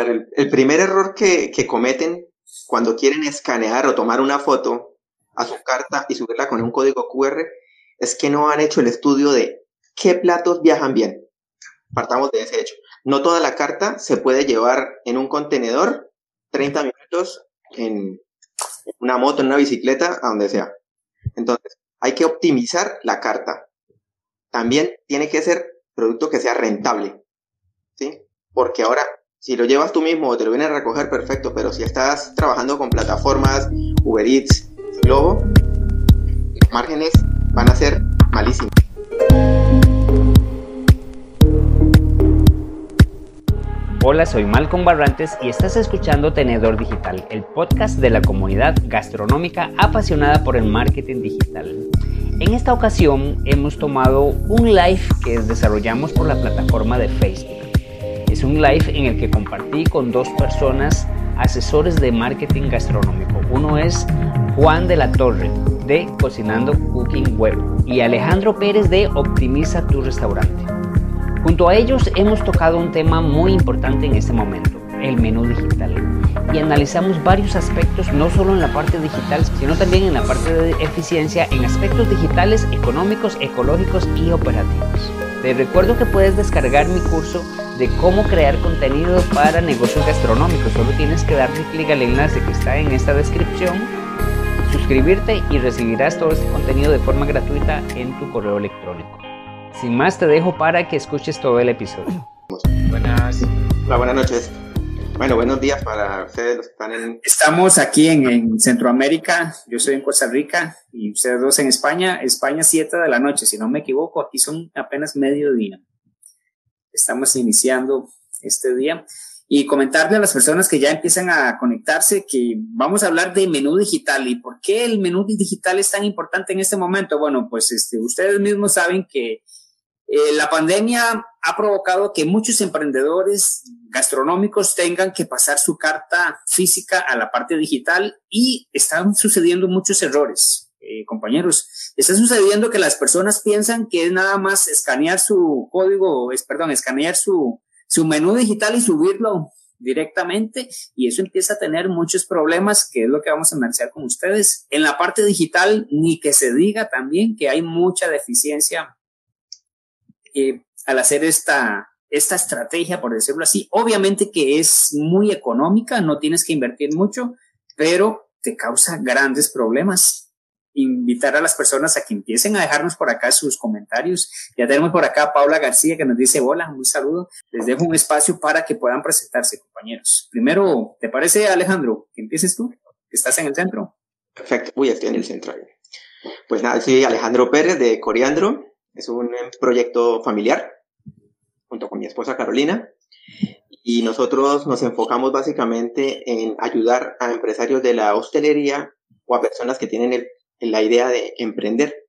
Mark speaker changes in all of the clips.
Speaker 1: El, primer error que, que cometen cuando quieren escanear o tomar una foto a su carta y subirla con un código QR es que no han hecho el estudio de qué platos viajan bien. Partamos de ese hecho. No toda la carta se puede llevar en un contenedor 30 minutos en una moto, en una bicicleta, a donde sea. Entonces, hay que optimizar la carta. También tiene que ser producto que sea rentable. ¿Sí? Porque ahora, si lo llevas tú mismo o te lo vienen a recoger, perfecto, pero si estás trabajando con plataformas, Uber Eats, Globo, los márgenes van a ser malísimos.
Speaker 2: Hola, soy Malcolm Barrantes y estás escuchando Tenedor Digital, el podcast de la comunidad gastronómica apasionada por el marketing digital. En esta ocasión hemos tomado un live que desarrollamos por la plataforma de Facebook. Es un live en el que compartí con dos personas asesores de marketing gastronómico. Uno es Juan de la Torre de Cocinando Cooking Web y Alejandro Pérez de Optimiza tu restaurante. Junto a ellos hemos tocado un tema muy importante en este momento, el menú digital. Y analizamos varios aspectos, no solo en la parte digital, sino también en la parte de eficiencia, en aspectos digitales, económicos, ecológicos y operativos. Te recuerdo que puedes descargar mi curso de cómo crear contenido para negocios gastronómicos. Solo tienes que darle clic al enlace que está en esta descripción, suscribirte y recibirás todo este contenido de forma gratuita en tu correo electrónico. Sin más, te dejo para que escuches todo el episodio.
Speaker 1: Buenas. Hola, buenas noches. Bueno, buenos días para ustedes los que están en...
Speaker 3: Estamos aquí en, Centroamérica, yo soy en Costa Rica y ustedes dos en España. España 7 de la noche, si no me equivoco, aquí son apenas mediodía. Estamos iniciando este día y comentarle a las personas que ya empiezan a conectarse que vamos a hablar de menú digital y por qué el menú digital es tan importante en este momento. Bueno, pues este, ustedes mismos saben que eh, la pandemia ha provocado que muchos emprendedores gastronómicos tengan que pasar su carta física a la parte digital y están sucediendo muchos errores, eh, compañeros. Está sucediendo que las personas piensan que es nada más escanear su código, es, perdón, escanear su, su menú digital y subirlo directamente y eso empieza a tener muchos problemas, que es lo que vamos a analizar con ustedes. En la parte digital, ni que se diga también que hay mucha deficiencia eh, al hacer esta, esta estrategia, por decirlo así, obviamente que es muy económica, no tienes que invertir mucho, pero te causa grandes problemas. Invitar a las personas a que empiecen a dejarnos por acá sus comentarios. Ya tenemos por acá a Paula García que nos dice hola, un saludo. Les dejo un espacio para que puedan presentarse, compañeros. Primero, ¿te parece, Alejandro, que empieces tú? Estás en el centro.
Speaker 1: Perfecto, uy, estoy en el centro. Pues nada, soy Alejandro Pérez de Coriandro. Es un proyecto familiar junto con mi esposa Carolina y nosotros nos enfocamos básicamente en ayudar a empresarios de la hostelería o a personas que tienen la idea de emprender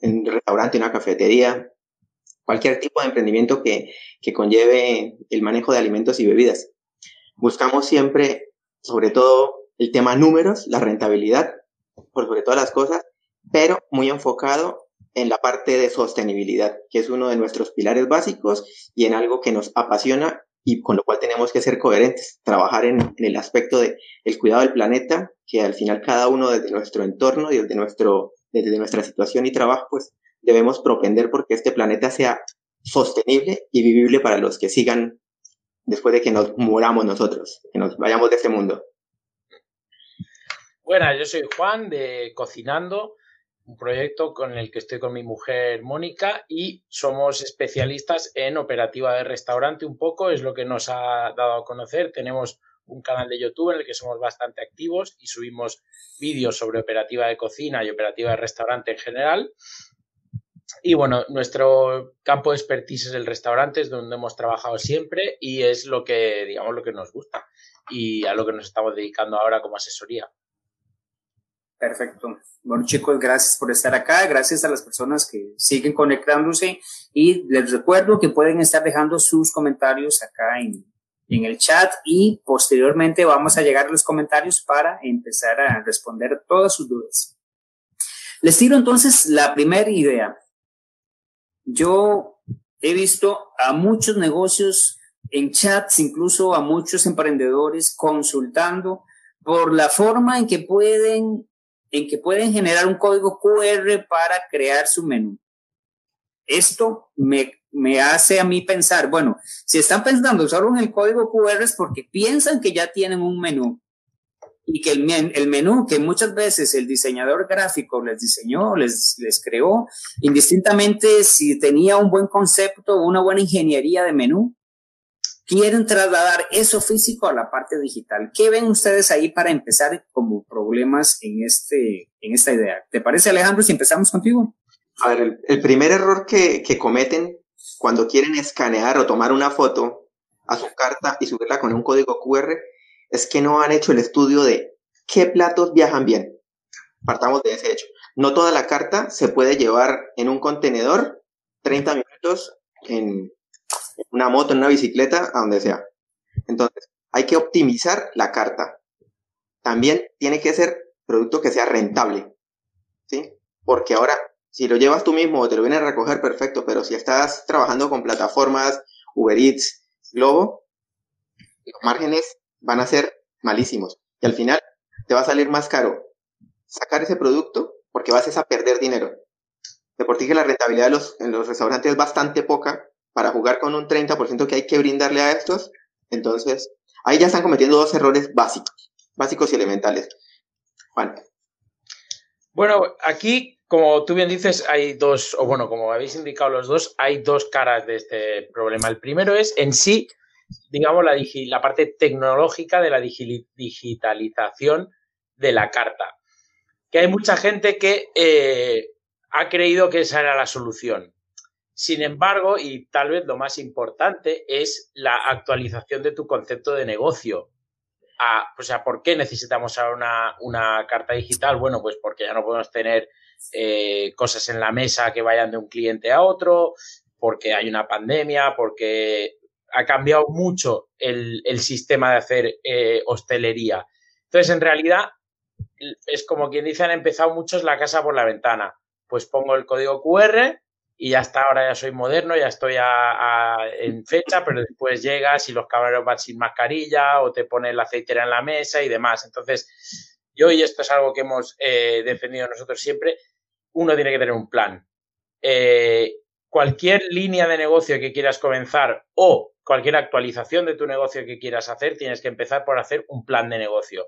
Speaker 1: en un restaurante, una cafetería, cualquier tipo de emprendimiento que, que conlleve el manejo de alimentos y bebidas. Buscamos siempre, sobre todo, el tema números, la rentabilidad, por sobre todas las cosas, pero muy enfocado en la parte de sostenibilidad, que es uno de nuestros pilares básicos y en algo que nos apasiona y con lo cual tenemos que ser coherentes, trabajar en, el aspecto de el cuidado del planeta, que al final cada uno desde nuestro entorno y desde nuestro desde nuestra situación y trabajo, pues debemos propender porque este planeta sea sostenible y vivible para los que sigan después de que nos muramos nosotros, que nos vayamos de este mundo.
Speaker 4: Bueno, yo soy Juan de Cocinando un proyecto con el que estoy con mi mujer Mónica y somos especialistas en operativa de restaurante un poco, es lo que nos ha dado a conocer. Tenemos un canal de YouTube en el que somos bastante activos y subimos vídeos sobre operativa de cocina y operativa de restaurante en general. Y bueno, nuestro campo de expertise es el restaurante, es donde hemos trabajado siempre y es lo que, digamos, lo que nos gusta y a lo que nos estamos dedicando ahora como asesoría.
Speaker 3: Perfecto. Bueno, chicos, gracias por estar acá. Gracias a las personas que siguen conectándose. Y les recuerdo que pueden estar dejando sus comentarios acá en, en el chat y posteriormente vamos a llegar a los comentarios para empezar a responder todas sus dudas. Les tiro entonces la primera idea. Yo he visto a muchos negocios en chats, incluso a muchos emprendedores consultando por la forma en que pueden, en que pueden generar un código QR para crear su menú. Esto me, me hace a mí pensar, bueno, si están pensando solo en el código QR es porque piensan que ya tienen un menú y que el, el, menú que muchas veces el diseñador gráfico les diseñó, les, les creó, indistintamente si tenía un buen concepto, una buena ingeniería de menú, quieren trasladar eso físico a la parte digital. ¿Qué ven ustedes ahí para empezar como problemas en, este, en esta idea? ¿Te parece, Alejandro, si empezamos contigo?
Speaker 1: A ver, el, primer error que, que cometen cuando quieren escanear o tomar una foto a su carta y subirla con un código QR es que no han hecho el estudio de qué platos viajan bien. Partamos de ese hecho. No toda la carta se puede llevar en un contenedor 30 minutos en una moto, una bicicleta, a donde sea. Entonces, hay que optimizar la carta. También tiene que ser producto que sea rentable. ¿Sí? Porque ahora, si lo llevas tú mismo o te lo vienen a recoger, perfecto, pero si estás trabajando con plataformas Uber Eats, Globo, los márgenes van a ser malísimos. Y al final te va a salir más caro sacar ese producto porque vas a perder dinero. De por que la rentabilidad de los, en los restaurantes es bastante poca para jugar con un 30% que hay que brindarle a estos. Entonces, ahí ya están cometiendo dos errores básicos, básicos y elementales. Juan.
Speaker 4: Bueno, aquí, como tú bien dices, hay dos, o bueno, como habéis indicado los dos, hay dos caras de este problema. El primero es en sí digamos, la, la parte tecnológica de la digitalización de la carta. Que hay mucha gente que eh, ha creído que esa era la solución. Sin embargo, y tal vez lo más importante, es la actualización de tu concepto de negocio. o sea, ¿por qué necesitamos ahora una, una, carta digital? Bueno, pues porque ya no podemos tener eh, cosas en la mesa que vayan de un cliente a otro, porque hay una pandemia, porque ha cambiado mucho el, sistema de hacer eh, hostelería. Entonces, en realidad, es como quien dice, han empezado muchos la casa por la ventana. Pues pongo el código QR y ya está, ahora ya soy moderno, ya estoy en fecha, pero después llegas y los camareros van sin mascarilla o te ponen la aceitera en la mesa y demás. Entonces, yo, y esto es algo que hemos eh, defendido nosotros siempre, uno tiene que tener un plan. Eh, cualquier línea de negocio que quieras comenzar o cualquier actualización de tu negocio que quieras hacer, tienes que empezar por hacer un plan de negocio.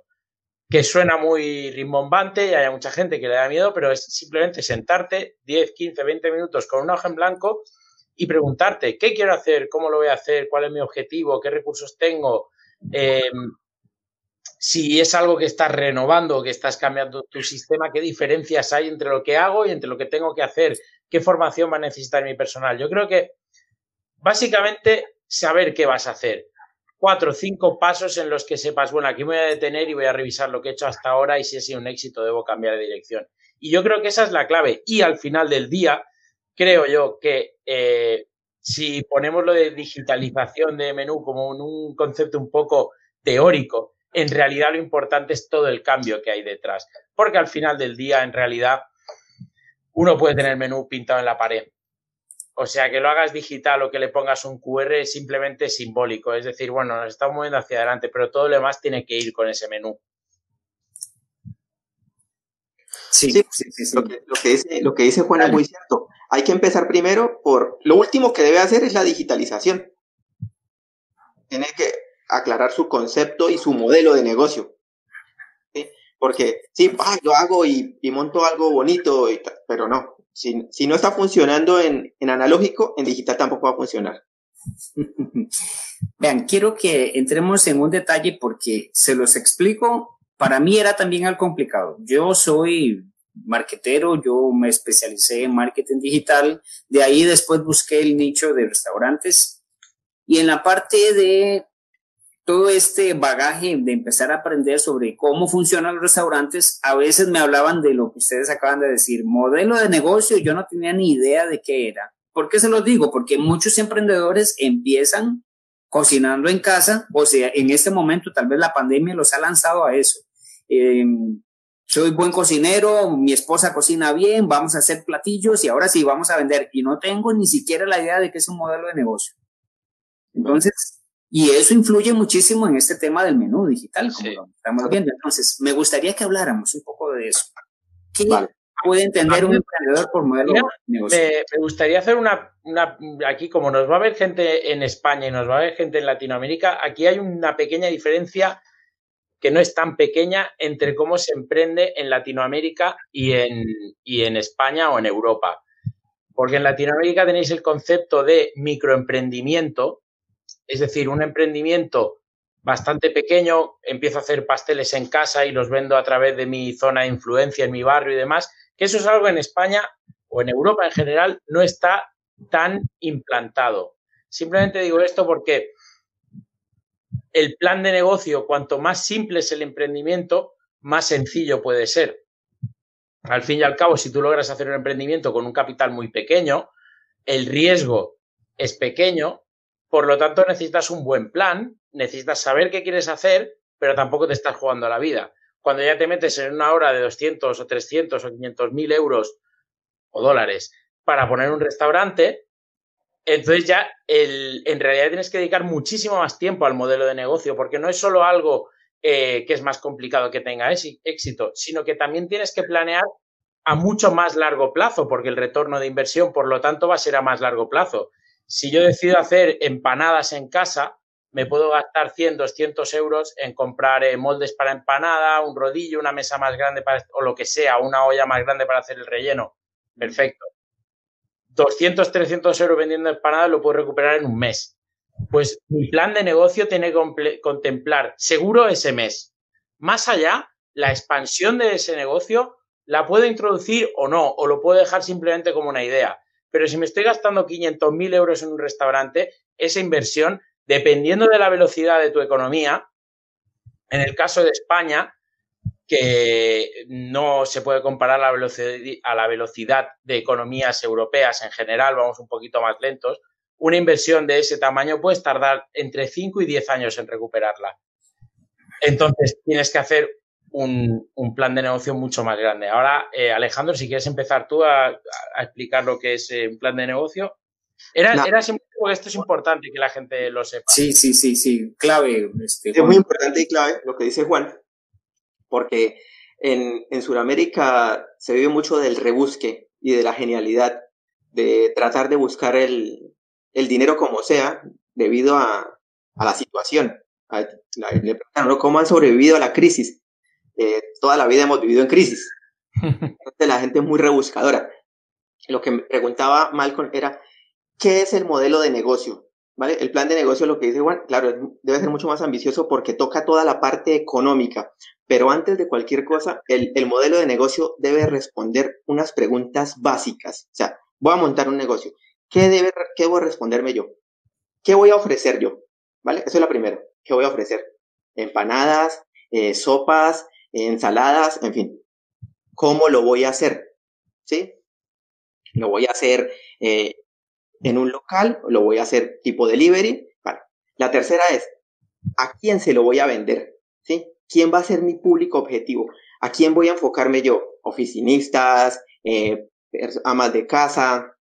Speaker 4: Que suena muy rimbombante y hay mucha gente que le da miedo, pero es simplemente sentarte 10, 15, 20 minutos con un hoja en blanco y preguntarte qué quiero hacer, cómo lo voy a hacer, cuál es mi objetivo, qué recursos tengo, em, si es algo que estás renovando, que estás cambiando tu sistema, qué diferencias hay entre lo que hago y entre lo que tengo que hacer, qué formación va a necesitar mi personal. Yo creo que básicamente saber qué vas a hacer. Cuatro o cinco pasos en los que sepas, bueno, aquí me voy a detener y voy a revisar lo que he hecho hasta ahora y si ha sido un éxito debo cambiar de dirección. Y yo creo que esa es la clave. Y al final del día, creo yo que eh, si ponemos lo de digitalización de menú como un concepto un poco teórico, en realidad lo importante es todo el cambio que hay detrás. Porque al final del día, en realidad, uno puede tener menú pintado en la pared, o sea, que lo hagas digital o que le pongas un QR es simplemente simbólico. Es decir, bueno, nos estamos moviendo hacia adelante, pero todo lo demás tiene que ir con ese menú.
Speaker 1: Sí, sí, sí, Lo, que, dice, lo que dice Juan es muy cierto. Hay que empezar primero por... Lo último que debe hacer es la digitalización. Tiene que aclarar su concepto y su modelo de negocio. Porque sí, lo hago y, y monto algo bonito, pero no, si, no está funcionando en, analógico, en digital tampoco va a funcionar.
Speaker 3: Vean, quiero que entremos en un detalle porque se los explico. Para mí era también algo complicado. Yo soy marketero, yo me especialicé en marketing digital, de ahí después busqué el nicho de restaurantes y en la parte de todo este bagaje de empezar a aprender sobre cómo funcionan los restaurantes, a veces me hablaban de lo que ustedes acaban de decir, modelo de negocio, yo no tenía ni idea de qué era. ¿Por qué se los digo? Porque muchos emprendedores empiezan cocinando en casa, o sea, en este momento tal vez la pandemia los ha lanzado a eso. Em, soy buen cocinero, mi esposa cocina bien, vamos a hacer platillos y ahora sí vamos a vender. Y no tengo ni siquiera la idea de que es un modelo de negocio. Entonces, Y eso influye muchísimo en este tema del menú digital, como lo estamos viendo. Entonces, me gustaría que habláramos un poco de eso. ¿Qué puede entender un emprendedor por modelo de negocio?
Speaker 4: Me, gustaría hacer una, una, aquí como nos va a ver gente en España y nos va a ver gente en Latinoamérica, aquí hay una pequeña diferencia que no es tan pequeña entre cómo se emprende en Latinoamérica y en, y en España o en Europa. Porque en Latinoamérica tenéis el concepto de microemprendimiento, es decir, un emprendimiento bastante pequeño, empiezo a hacer pasteles en casa y los vendo a través de mi zona de influencia en mi barrio y demás, que eso es algo en España o en Europa en general no está tan implantado. Simplemente digo esto porque el plan de negocio, cuanto más simple es el emprendimiento, más sencillo puede ser. Al fin y al cabo, si tú logras hacer un emprendimiento con un capital muy pequeño, el riesgo es pequeño, por lo tanto necesitas un buen plan, necesitas saber qué quieres hacer, pero tampoco te estás jugando a la vida. Cuando ya te metes en una hora de 200 o 300 o 500 mil euros o dólares para poner un restaurante, entonces ya en realidad tienes que dedicar muchísimo más tiempo al modelo de negocio, porque no es solo algo eh, que es más complicado que tenga éxito, sino que también tienes que planear a mucho más largo plazo, porque el retorno de inversión, por lo tanto, va a ser a más largo plazo. Si yo decido hacer empanadas en casa, me puedo gastar 100, 200 euros en comprar eh, moldes para empanada, un rodillo, una mesa más grande para, o lo que sea, una olla más grande para hacer el relleno. Perfecto. 200, 300 euros vendiendo empanadas lo puedo recuperar en un mes. Pues mi plan de negocio tiene que contemplar seguro ese mes. Más allá, la expansión de ese negocio la puedo introducir o no, o lo puedo dejar simplemente como una idea. Pero si me estoy gastando 500.000 euros en un restaurante, esa inversión, dependiendo de la velocidad de tu economía, en el caso de España, que no se puede comparar a la, velocidad, de economías europeas en general, vamos un poquito más lentos, una inversión de ese tamaño puedes tardar entre 5 y 10 años en recuperarla. Entonces, tienes que hacer un, plan de negocio mucho más grande. Ahora, eh, Alejandro, si quieres empezar tú a, explicar lo que es eh, un plan de negocio. Era, era esto es importante que la gente lo sepa.
Speaker 3: Sí, sí, sí, sí, clave.
Speaker 1: Este, es muy importante y clave lo que dice Juan, porque en, en Sudamérica se vive mucho del rebusque y de la genialidad, de tratar de buscar el, el dinero como sea debido a, a la situación. le preguntaron, ¿cómo han sobrevivido a la crisis? Eh, toda la vida hemos vivido en crisis. Entonces la gente es muy rebuscadora. Lo que me preguntaba Malcolm era, ¿qué es el modelo de negocio? ¿Vale? El plan de negocio, lo que dice Juan, claro, debe ser mucho más ambicioso porque toca toda la parte económica, pero antes de cualquier cosa, el, el modelo de negocio debe responder unas preguntas básicas. O sea, voy a montar un negocio. ¿Qué, debe, ¿Qué voy a responderme yo? ¿Qué voy a ofrecer yo? ¿Vale? Eso es lo primero. ¿Qué voy a ofrecer? Empanadas, eh, sopas, ensaladas, en fin. ¿Cómo lo voy a hacer? ¿Sí? ¿Lo voy a hacer eh, en un local? ¿Lo voy a hacer tipo delivery? La tercera es, ¿a quién se lo voy a vender? ¿Sí? ¿Quién va a ser mi público objetivo? ¿A quién voy a enfocarme yo? Oficinistas, eh, amas de casa,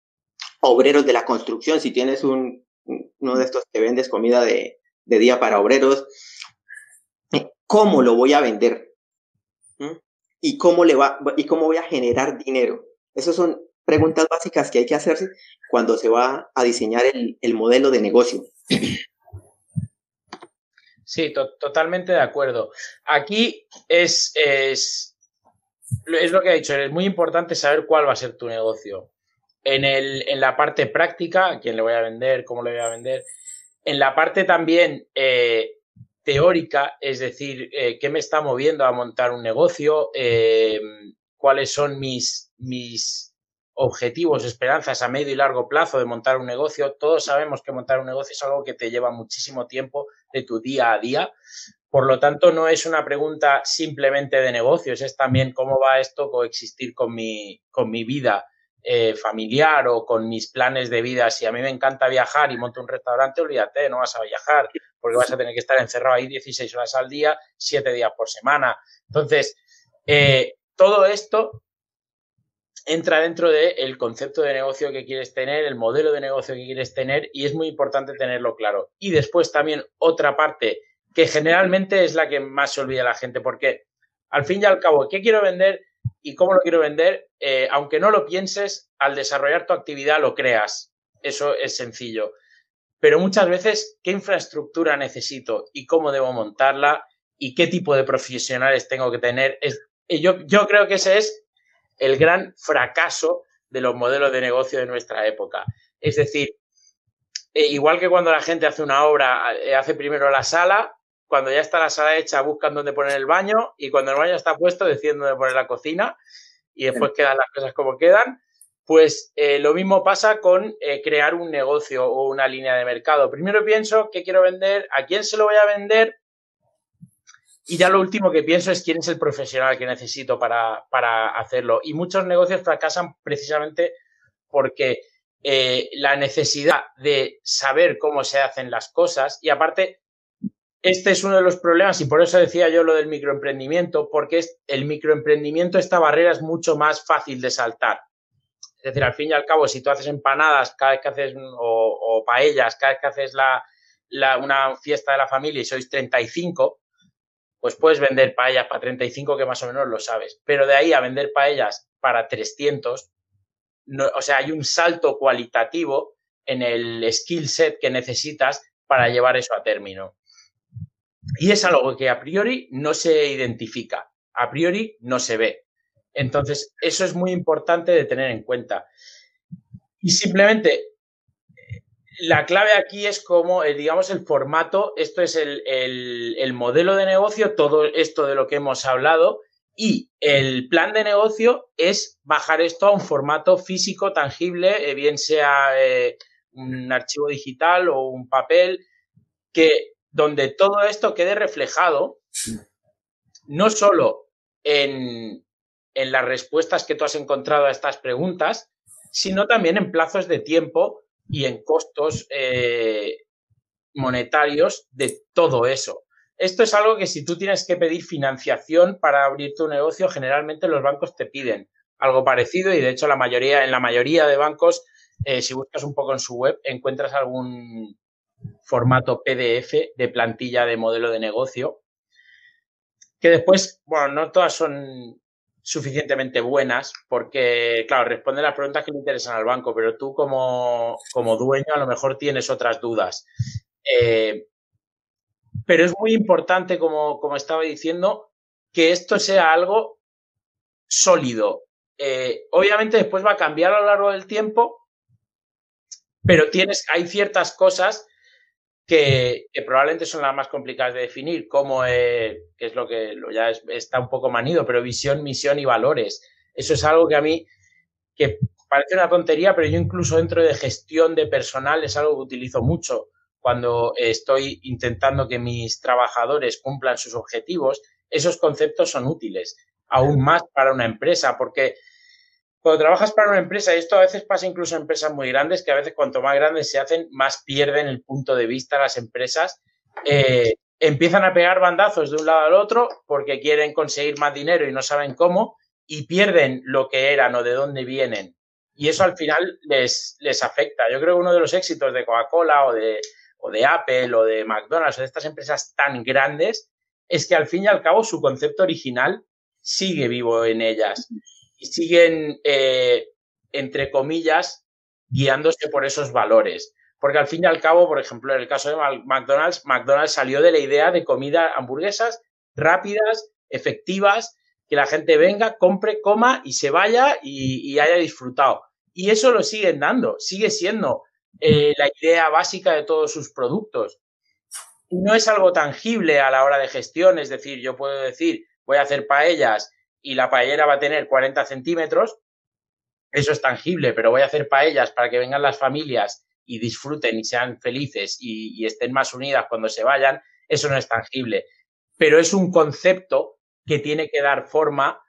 Speaker 1: obreros de la construcción, si tienes un, uno de estos que vendes comida de, de día para obreros, ¿cómo lo voy a vender? ¿Y cómo, le va, ¿Y cómo voy a generar dinero? Esas son preguntas básicas que hay que hacerse cuando se va a diseñar el, el modelo de negocio.
Speaker 4: Sí, totalmente de acuerdo. Aquí es, es, es lo que he dicho, es muy importante saber cuál va a ser tu negocio en, el, en la parte práctica, quién le voy a vender, cómo le voy a vender. En la parte también eh, teórica, es decir, eh, qué me está moviendo a montar un negocio, eh, cuáles son mis, mis objetivos, esperanzas a medio y largo plazo de montar un negocio. Todos sabemos que montar un negocio es algo que te lleva muchísimo tiempo de tu día a día. Por lo tanto, no es una pregunta simplemente de negocios, es también cómo va esto coexistir con mi, con mi vida eh, familiar o con mis planes de vida, si a mí me encanta viajar y monto un restaurante, olvídate, no vas a viajar porque vas a tener que estar encerrado ahí 16 horas al día, 7 días por semana. Entonces, eh, todo esto entra dentro del concepto de negocio que quieres tener, el modelo de negocio que quieres tener y es muy importante tenerlo claro. Y después también otra parte que generalmente es la que más se olvida la gente, porque al fin y al cabo, ¿qué quiero vender y cómo lo quiero vender? Eh, aunque no lo pienses, al desarrollar tu actividad lo creas. Eso es sencillo. Pero muchas veces, ¿qué infraestructura necesito y cómo debo montarla y qué tipo de profesionales tengo que tener? Es, yo, yo creo que ese es el gran fracaso de los modelos de negocio de nuestra época. Es decir, eh, igual que cuando la gente hace una obra, eh, hace primero la sala, cuando ya está la sala hecha buscan dónde poner el baño y cuando el baño está puesto deciden dónde poner la cocina y después quedan las cosas como quedan. Pues eh, lo mismo pasa con crear un negocio o una línea de mercado. Primero pienso qué quiero vender, a quién se lo voy a vender y ya lo último que pienso es quién es el profesional que necesito para, hacerlo. Y muchos negocios fracasan precisamente porque eh, la necesidad de saber cómo se hacen las cosas y aparte, este es uno de los problemas y por eso decía yo lo del microemprendimiento, porque el microemprendimiento, esta barrera es mucho más fácil de saltar. Es decir, al fin y al cabo, si tú haces empanadas cada vez que haces, o, paellas, cada vez que haces la, una fiesta de la familia y sois 35, pues puedes vender paellas para 35 que más o menos lo sabes, pero de ahí a vender paellas para 300, no, o sea, hay un salto cualitativo en el skill set que necesitas para llevar eso a término. Y es algo que a priori no se identifica, a priori no se ve. Entonces, eso es muy importante de tener en cuenta. Y simplemente la clave aquí es como, eh, digamos, el formato, esto es el, modelo de negocio, todo esto de lo que hemos hablado, y el plan de negocio es bajar esto a un formato físico, tangible, eh, bien sea eh, un archivo digital o un papel, que donde todo esto quede reflejado, no solo en, en las respuestas que tú has encontrado a estas preguntas, sino también en plazos de tiempo y en costos eh, monetarios de todo eso. Esto es algo que si tú tienes que pedir financiación para abrir tu negocio, generalmente los bancos te piden algo parecido y de hecho la mayoría, en la mayoría de bancos, eh, si buscas un poco en su web, encuentras algún formato PDF de plantilla de modelo de negocio que después, bueno, no todas son suficientemente buenas porque, claro, responde las preguntas que le interesan al banco, pero tú como, como dueño a lo mejor tienes otras dudas. Eh, pero es muy importante, como, como, estaba diciendo, que esto sea algo sólido. Eh, obviamente después va a cambiar a lo largo del tiempo, pero tienes, hay ciertas cosas que, probablemente son las más complicadas de definir, como eh, que es lo que ya está un poco manido, pero visión, misión y valores. Eso es algo que a mí, que parece una tontería, pero yo incluso dentro de gestión de personal es algo que utilizo mucho cuando estoy intentando que mis trabajadores cumplan sus objetivos. Esos conceptos son útiles, aún más para una empresa, porque cuando trabajas para una empresa, y esto a veces pasa incluso en empresas muy grandes, que a veces cuanto más grandes se hacen, más pierden el punto de vista las empresas, eh, empiezan a pegar bandazos de un lado al otro porque quieren conseguir más dinero y no saben cómo, y pierden lo que eran o de dónde vienen. Y eso al final les, les afecta. Yo creo que uno de los éxitos de Coca-Cola o de, o de Apple o de McDonald's o de estas empresas tan grandes es que al fin y al cabo su concepto original sigue vivo en ellas y siguen, eh, entre comillas, guiándose por esos valores. Porque al fin y al cabo, por ejemplo, en el caso de McDonald's, McDonald's salió de la idea de comida, hamburguesas rápidas, efectivas, que la gente venga, compre, coma y se vaya y, haya disfrutado. Y eso lo siguen dando, sigue siendo eh, la idea básica de todos sus productos. Y no es algo tangible a la hora de gestión, es decir, yo puedo decir, voy a hacer paellas y la paellera va a tener 40 centímetros, eso es tangible, pero voy a hacer paellas para que vengan las familias y disfruten y sean felices y, estén más unidas cuando se vayan, eso no es tangible. Pero es un concepto que tiene que dar forma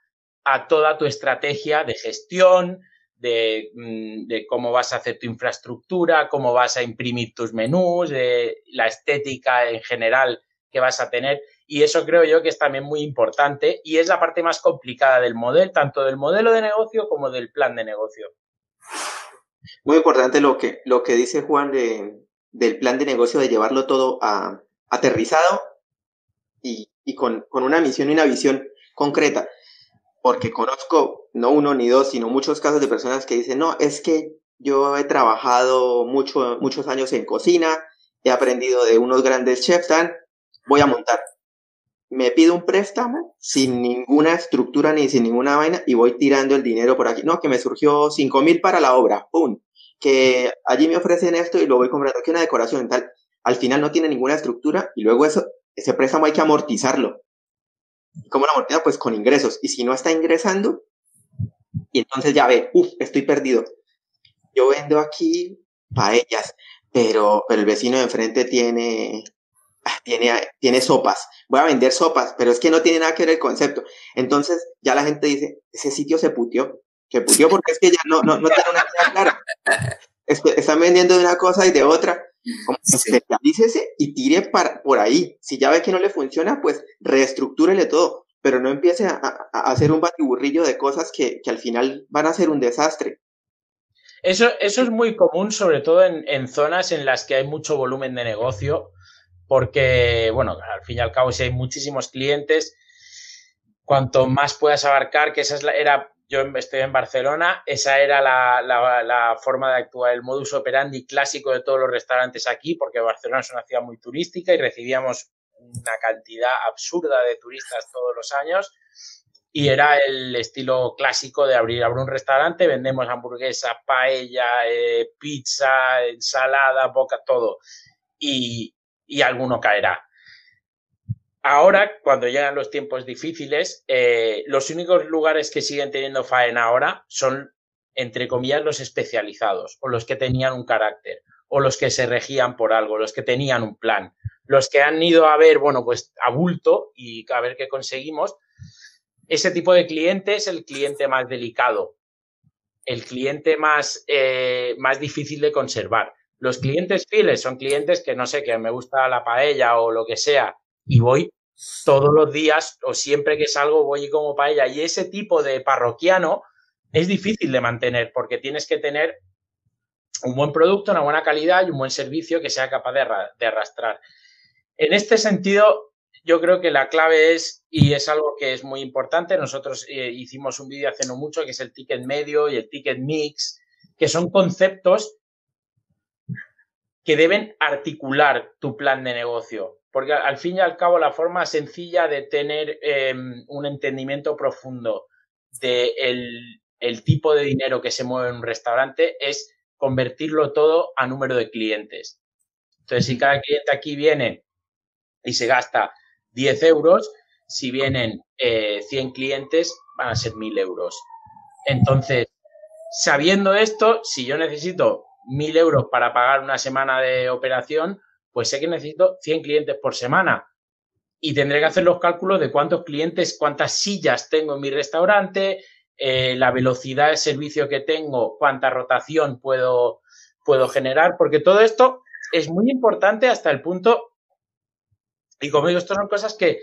Speaker 4: a toda tu estrategia de gestión, de, mm, de, cómo vas a hacer tu infraestructura, cómo vas a imprimir tus menús, de la estética en general que vas a tener. Y eso creo yo que es también muy importante y es la parte más complicada del modelo, tanto del modelo de negocio como del plan de negocio.
Speaker 1: Muy importante lo que, lo que dice Juan de, del plan de negocio, de llevarlo todo a, aterrizado y, con, con, una misión y una visión concreta. Porque conozco no uno ni dos, sino muchos casos de personas que dicen, no, es que yo he trabajado mucho, muchos años en cocina, he aprendido de unos grandes chefs, voy a montar. Me pido un préstamo sin ninguna estructura ni sin ninguna vaina y voy tirando el dinero por aquí. No, que me surgió cinco mil para la obra, ¡pum! Que allí me ofrecen esto y lo voy comprando aquí una decoración tal. Al final no tiene ninguna estructura y luego eso, ese préstamo hay que amortizarlo. ¿Cómo lo amortiza? Pues con ingresos. Y si no está ingresando, y entonces ya ve, uff, estoy perdido. Yo vendo aquí paellas, pero, pero el vecino de enfrente tiene, tiene, tiene sopas. Voy a vender sopas, pero es que no tiene nada que ver el concepto. Entonces ya la gente dice, ese sitio se putió. Se putió porque es que ya no, no, no tiene una idea clara. están vendiendo de una cosa y de otra. Como especialícese y tire para, por ahí. Si ya ve que no le funciona, pues reestructúrele todo pero no empiece a, hacer un batiburrillo de cosas que, al final van a ser un desastre.
Speaker 4: Eso, eso es muy común, sobre todo en, zonas en las que hay mucho volumen de negocio, porque, bueno, al fin y al cabo, si hay muchísimos clientes, cuanto más puedas abarcar, que esa era, yo estoy en Barcelona, esa era la, la, forma de actuar, el modus operandi clásico de todos los restaurantes aquí, porque Barcelona es una ciudad muy turística y recibíamos una cantidad absurda de turistas todos los años y era el estilo clásico de abrir, abrir un restaurante, vendemos hamburguesa, paella, eh, pizza, ensalada, boca, todo. Y, y, alguno caerá. Ahora, cuando llegan los tiempos difíciles, eh, los únicos lugares que siguen teniendo faena ahora son, entre comillas, los especializados o los que tenían un carácter o los que se regían por algo, los que tenían un plan los que han ido a ver, bueno, pues a bulto y a ver qué conseguimos, ese tipo de cliente es el cliente más delicado, el cliente más, eh, más difícil de conservar. Los clientes fieles son clientes que no sé, que me gusta la paella o lo que sea y voy todos los días o siempre que salgo voy y como paella. Y ese tipo de parroquiano es difícil de mantener porque tienes que tener un buen producto, una buena calidad y un buen servicio que sea capaz de arrastrar. En este sentido, yo creo que la clave es, y es algo que es muy importante, nosotros eh, hicimos un vídeo hace no mucho, que es el ticket medio y el ticket mix, que son conceptos que deben articular tu plan de negocio. Porque al fin y al cabo, la forma sencilla de tener em, un entendimiento profundo del el tipo de dinero que se mueve en un restaurante es convertirlo todo a número de clientes. Entonces, si cada cliente aquí viene y se gasta 10 euros, si vienen 100 eh, clientes van a ser 1000 euros. Entonces, sabiendo esto, si yo necesito 1000 euros para pagar una semana de operación, pues sé que necesito 100 clientes por semana. Y tendré que hacer los cálculos de cuántos clientes, cuántas sillas tengo en mi restaurante, eh, la velocidad de servicio que tengo, cuánta rotación puedo, puedo generar, porque todo esto es muy importante hasta el punto y como digo, estas son cosas que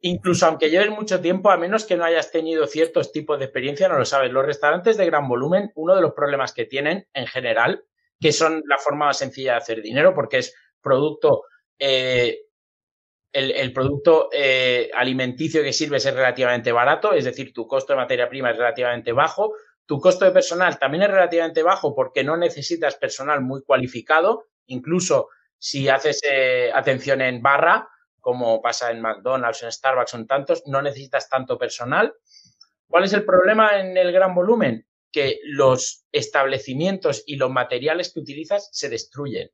Speaker 4: incluso aunque lleves mucho tiempo, a menos que no hayas tenido ciertos tipos de experiencia, no lo sabes. Los restaurantes de gran volumen, uno de los problemas que tienen en general, que son la forma más sencilla de hacer dinero, porque es producto, eh, el, producto eh, alimenticio que sirves es relativamente barato, es decir, tu costo de materia prima es relativamente bajo, tu costo de personal también es relativamente bajo porque no necesitas personal muy cualificado, incluso si haces eh, atención en barra, como pasa en McDonald's, en Starbucks, son tantos, no necesitas tanto personal. ¿Cuál es el problema en el gran volumen? Que los establecimientos y los materiales que utilizas se destruyen.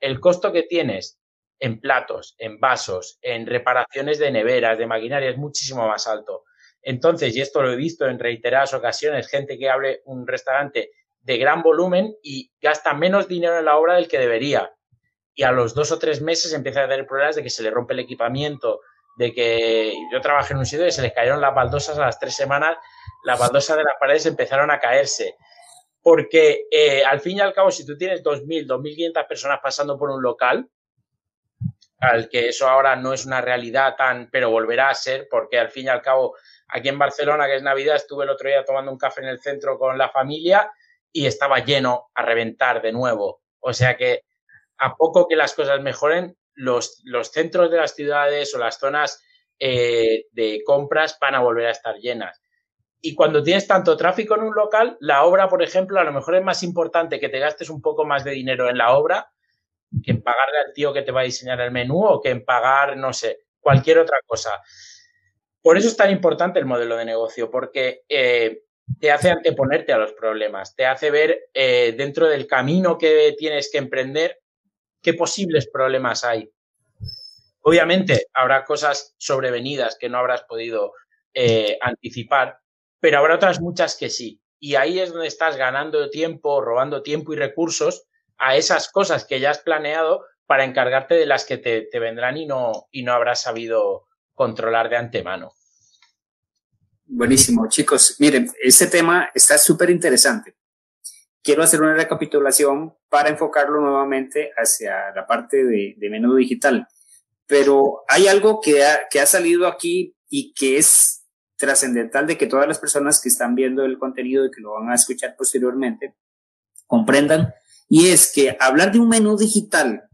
Speaker 4: El costo que tienes en platos, en vasos, en reparaciones de neveras, de maquinaria, es muchísimo más alto. Entonces, y esto lo he visto en reiteradas ocasiones, gente que abre un restaurante de gran volumen y gasta menos dinero en la obra del que debería y a los dos o tres meses empieza a tener problemas de que se le rompe el equipamiento, de que yo trabajé en un sitio y se les cayeron las baldosas a las tres semanas, las baldosas de las paredes empezaron a caerse. Porque eh, al fin y al cabo, si tú tienes 2.000, 2.500 personas pasando por un local, al que eso ahora no es una realidad tan, pero volverá a ser, porque al fin y al cabo, aquí en Barcelona, que es Navidad, estuve el otro día tomando un café en el centro con la familia y estaba lleno a reventar de nuevo. O sea que a poco que las cosas mejoren, los, centros de las ciudades o las zonas eh, de compras van a volver a estar llenas. Y cuando tienes tanto tráfico en un local, la obra, por ejemplo, a lo mejor es más importante que te gastes un poco más de dinero en la obra que en pagarle al tío que te va a diseñar el menú o que en pagar, no sé, cualquier otra cosa. Por eso es tan importante el modelo de negocio, porque eh, te hace anteponerte a los problemas, te hace ver eh, dentro del camino que tienes que emprender qué posibles problemas hay. Obviamente habrá cosas sobrevenidas que no habrás podido eh, anticipar, pero habrá otras muchas que sí. Y ahí es donde estás ganando tiempo, robando tiempo y recursos a esas cosas que ya has planeado para encargarte de las que te, vendrán y no, y no habrás sabido controlar de antemano.
Speaker 3: Buenísimo, chicos. Miren, este tema está súper interesante. Quiero hacer una recapitulación para enfocarlo nuevamente hacia la parte de, de menú digital. Pero hay algo que ha, salido aquí y que es trascendental de que todas las personas que están viendo el contenido y que lo van a escuchar posteriormente comprendan y es que hablar de un menú digital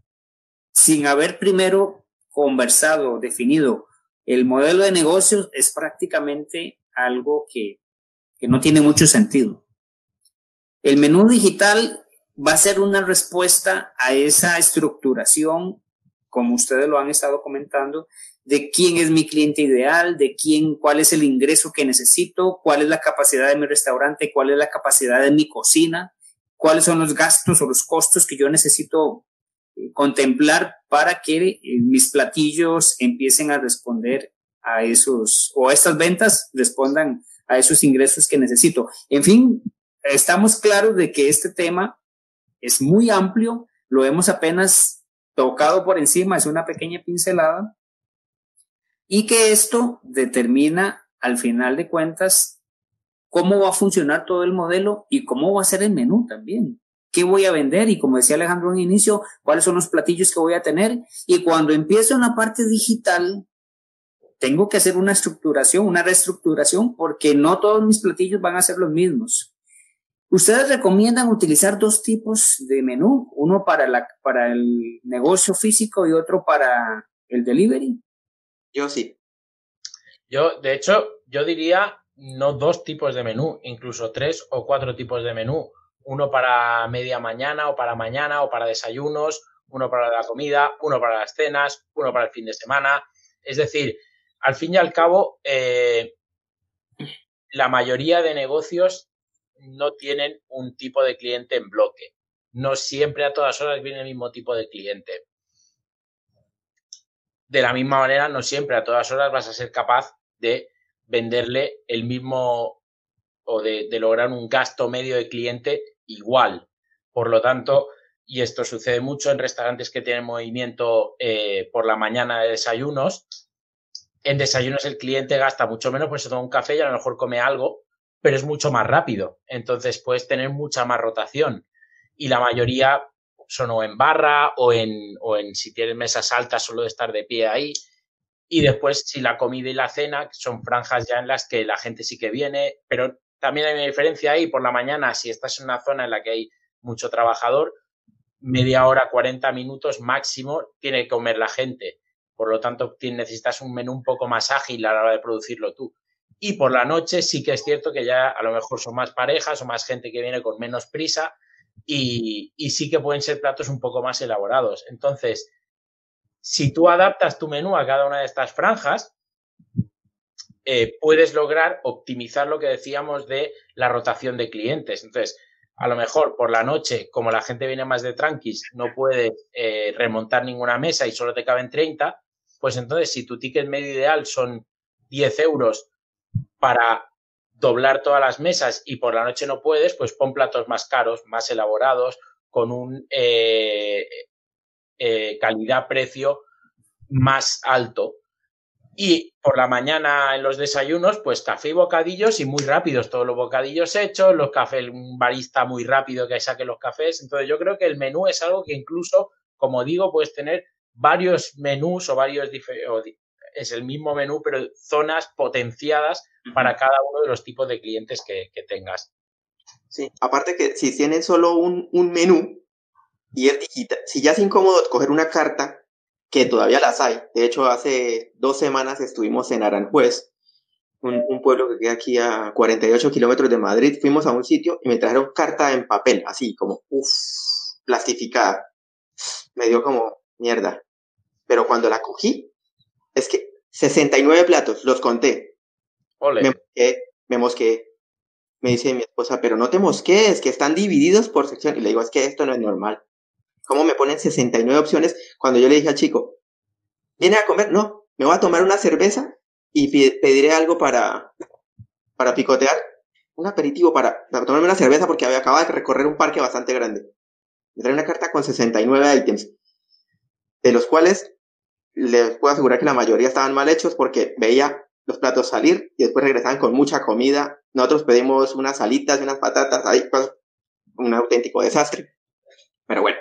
Speaker 3: sin haber primero conversado, definido el modelo de negocios es prácticamente algo que no tiene mucho sentido. El menú digital va a ser una respuesta a esa estructuración, como ustedes lo han estado comentando, de quién es mi cliente ideal, de quién, cuál es el ingreso que necesito, cuál es la capacidad de mi restaurante, cuál es la capacidad de mi cocina, cuáles son los gastos o los costos que yo necesito eh, contemplar para que eh, mis platillos empiecen a responder a esos, o estas ventas respondan a esos ingresos que necesito. En fin, estamos claros de que este tema es muy amplio, lo hemos apenas tocado por encima, es una pequeña pincelada, y que esto determina al final de cuentas cómo va a funcionar todo el modelo y cómo va a ser el menú también. ¿Qué voy a vender? Y como decía Alejandro en inicio, cuáles son los platillos que voy a tener. Y cuando empiezo en la parte digital, tengo que hacer una estructuración, una reestructuración, porque no todos mis platillos van a ser los mismos. ¿Ustedes recomiendan utilizar dos tipos de menú? Uno para, la, para el negocio físico y otro para el delivery.
Speaker 1: Yo sí.
Speaker 4: Yo, de hecho, yo diría no dos tipos de menú, incluso tres o cuatro tipos de menú. Uno para media mañana o para mañana o para desayunos, uno para la comida, uno para las cenas, uno para el fin de semana. Es decir, al fin y al cabo, eh, la mayoría de negocios no tienen un tipo de cliente en bloque. No siempre a todas horas viene el mismo tipo de cliente. De la misma manera, no siempre a todas horas vas a ser capaz de venderle el mismo o de, lograr un gasto medio de cliente igual. Por lo tanto, y esto sucede mucho en restaurantes que tienen movimiento eh, por la mañana de desayunos, en desayunos el cliente gasta mucho menos, pues se toma un café y a lo mejor come algo, pero es mucho más rápido. Entonces puedes tener mucha más rotación. Y la mayoría son o en barra o en, o en si tienes mesas altas solo de estar de pie ahí. Y después, si la comida y la cena son franjas ya en las que la gente sí que viene, pero también hay una diferencia ahí por la mañana, si estás en una zona en la que hay mucho trabajador, media hora, 40 minutos máximo tiene que comer la gente. Por lo tanto, necesitas un menú un poco más ágil a la hora de producirlo tú. Y por la noche sí que es cierto que ya a lo mejor son más parejas o más gente que viene con menos prisa y, y sí que pueden ser platos un poco más elaborados. Entonces, si tú adaptas tu menú a cada una de estas franjas, eh, puedes lograr optimizar lo que decíamos de la rotación de clientes. Entonces, a lo mejor por la noche, como la gente viene más de tranquis, no puede eh, remontar ninguna mesa y solo te caben 30, pues entonces si tu ticket medio ideal son 10 euros para doblar todas las mesas y por la noche no puedes, pues pon platos más caros, más elaborados, con un eh, eh, calidad-precio más alto. Y por la mañana en los desayunos, pues café y bocadillos y muy rápidos, todos los bocadillos hechos, los cafés, un barista muy rápido que saque los cafés. Entonces yo creo que el menú es algo que incluso, como digo, puedes tener varios menús o varios es el mismo menú, pero zonas potenciadas para cada uno de los tipos de clientes que, tengas.
Speaker 1: Sí, aparte que si tienen solo un, menú y es digital, si ya es incómodo coger una carta, que todavía las hay, de hecho hace dos semanas estuvimos en Aranjuez, un, un pueblo que queda aquí a 48 kilómetros de Madrid, fuimos a un sitio y me trajeron carta en papel, así como, uff, plastificada. Me dio como mierda. Pero cuando la cogí, es que 69 platos, los conté. Me mosqué, me mosqué. Me dice mi esposa, pero no te mosquees, que están divididos por sección. Y le digo, es que esto no es normal. ¿Cómo me ponen 69 opciones cuando yo le dije al chico, ¿viene a comer? No, me voy a tomar una cerveza y pediré algo para, para picotear. Un aperitivo para, para tomarme una cerveza porque había acabado de recorrer un parque bastante grande. Me trae una carta con 69 ítems, de los cuales les puedo asegurar que la mayoría estaban mal hechos porque veía los platos salir y después regresaban con mucha comida. Nosotros pedimos unas salitas unas patatas, ahí pues, un auténtico desastre. Pero bueno,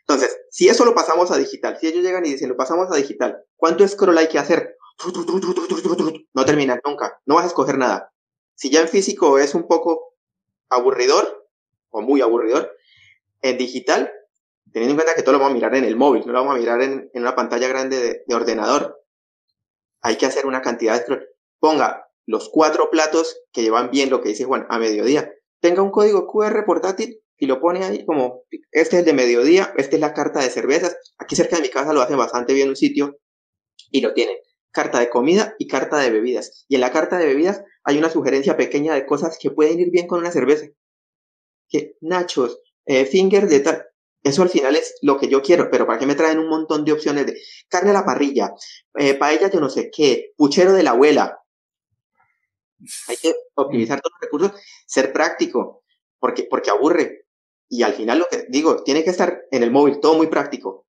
Speaker 1: entonces, si eso lo pasamos a digital, si ellos llegan y dicen lo pasamos a digital, ¿cuánto scroll hay que hacer? No termina nunca, no vas a escoger nada. Si ya en físico es un poco aburridor o muy aburridor, en digital teniendo en cuenta que todo lo vamos a mirar en el móvil, no lo vamos a mirar en, una pantalla grande de, ordenador. Hay que hacer una cantidad de scroll. Ponga los cuatro platos que llevan bien lo que dice Juan a mediodía. Tenga un código QR portátil y lo pone ahí como, este es el de mediodía, esta es la carta de cervezas. Aquí cerca de mi casa lo hacen bastante bien un sitio y lo tienen. Carta de comida y carta de bebidas. Y en la carta de bebidas hay una sugerencia pequeña de cosas que pueden ir bien con una cerveza. Que nachos, eh, finger de tal. Eso al final es lo que yo quiero, pero ¿para qué me traen un montón de opciones de carne a la parrilla, eh, paella yo no sé qué, puchero de la abuela? Hay que optimizar todos los recursos, ser práctico, porque, porque aburre. Y al final lo que digo, tiene que estar en el móvil, todo muy práctico.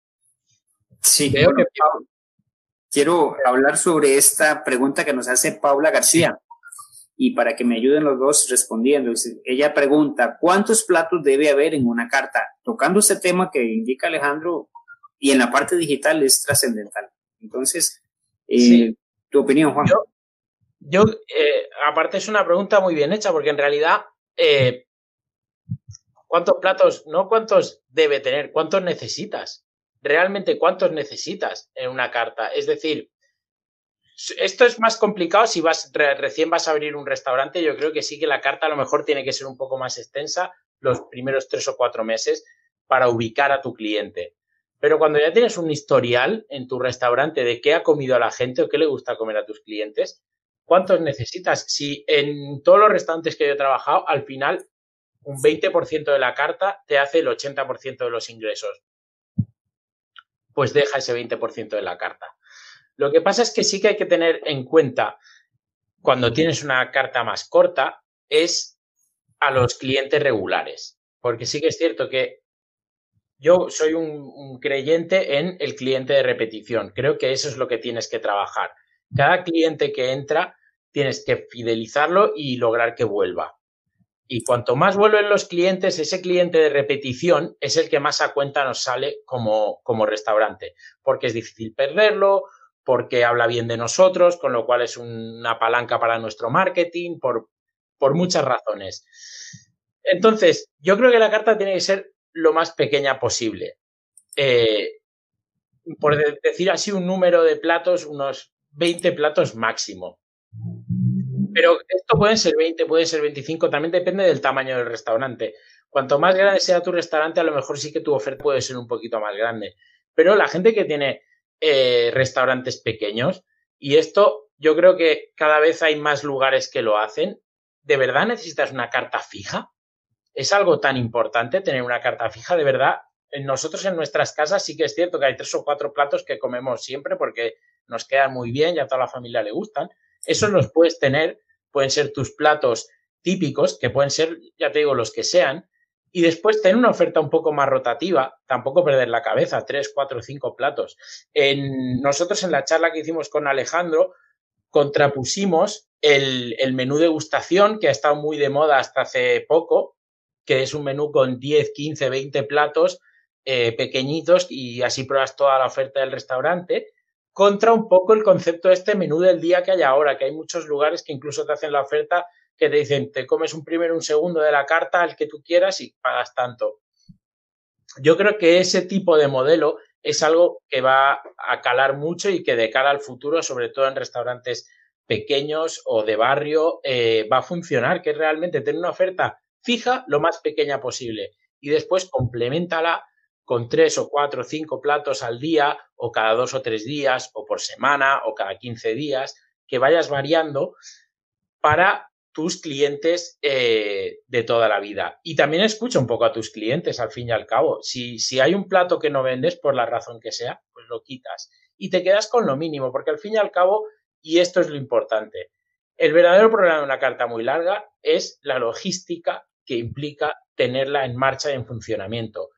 Speaker 3: Sí, creo que quiero hablar sobre esta pregunta que nos hace Paula García y para que me ayuden los dos respondiendo. Ella pregunta, ¿cuántos platos debe haber en una carta? Tocando ese tema que indica Alejandro y en la parte digital es trascendental. Entonces, eh, tu opinión, Juan.
Speaker 4: Yo, eh, aparte es una pregunta muy bien hecha porque en realidad, eh, ¿cuántos platos, no cuántos debe tener, cuántos necesitas? Realmente, ¿cuántos necesitas en una carta? Es decir, esto es más complicado si vas recién vas a abrir un restaurante. Yo creo que sí que la carta a lo mejor tiene que ser un poco más extensa los primeros tres o cuatro meses para ubicar a tu cliente. Pero cuando ya tienes un historial en tu restaurante de qué ha comido a la gente o qué le gusta comer a tus clientes, ¿cuántos necesitas? Si en todos los restaurantes que yo he trabajado, al final un 20% de la carta te hace el 80% de los ingresos. Pues deja ese 20% de la carta. Lo que pasa es que sí que hay que tener en cuenta cuando tienes una carta más corta es a los clientes regulares. Porque sí que es cierto que yo soy un, creyente en el cliente de repetición. Creo que eso es lo que tienes que trabajar. Cada cliente que entra tienes que fidelizarlo y lograr que vuelva. Y cuanto más vuelven los clientes, ese cliente de repetición es el que más a cuenta nos sale como, como restaurante, porque es difícil perderlo, porque habla bien de nosotros, con lo cual es una palanca para nuestro marketing, por, por muchas razones. Entonces, yo creo que la carta tiene que ser lo más pequeña posible. Eh, por decir así, un número de platos, unos 20 platos máximo. Pero esto pueden ser 20, puede ser 25, también depende del tamaño del restaurante. Cuanto más grande sea tu restaurante, a lo mejor sí que tu oferta puede ser un poquito más grande. Pero la gente que tiene eh, restaurantes pequeños. Y esto yo creo que cada vez hay más lugares que lo hacen. ¿De verdad necesitas una carta fija? ¿Es algo tan importante tener una carta fija? De verdad, nosotros en nuestras casas sí que es cierto que hay tres o cuatro platos que comemos siempre porque nos quedan muy bien y a toda la familia le gustan. Esos los puedes tener, pueden ser tus platos típicos, que pueden ser, ya te digo, los que sean, y después tener una oferta un poco más rotativa, tampoco perder la cabeza, tres, cuatro, cinco platos. En, nosotros en la charla que hicimos con Alejandro contrapusimos el, el menú degustación, que ha estado muy de moda hasta hace poco, que es un menú con 10, 15, 20 platos, eh, pequeñitos y así pruebas toda la oferta del restaurante, contra un poco el concepto de este menú del día que hay ahora, que hay muchos lugares que incluso te hacen la oferta que te dicen, te comes un primero, un segundo de la carta, el que tú quieras y pagas tanto. Yo creo que ese tipo de modelo es algo que va a calar mucho y que de cara al futuro, sobre todo en restaurantes pequeños o de barrio, eh, va a funcionar, que realmente tener una oferta fija lo más pequeña posible y después complementala con tres o cuatro o cinco platos al día o cada dos o tres días o por semana o cada 15 días, que vayas variando para tus clientes eh, de toda la vida. Y también escucha un poco a tus clientes, al fin y al cabo. Si, si hay un plato que no vendes por la razón que sea, pues lo quitas. Y te quedas con lo mínimo, porque al fin y al cabo y esto es lo importante. El verdadero problema de una carta muy larga es la logística que implica tenerla en marcha y en funcionamiento.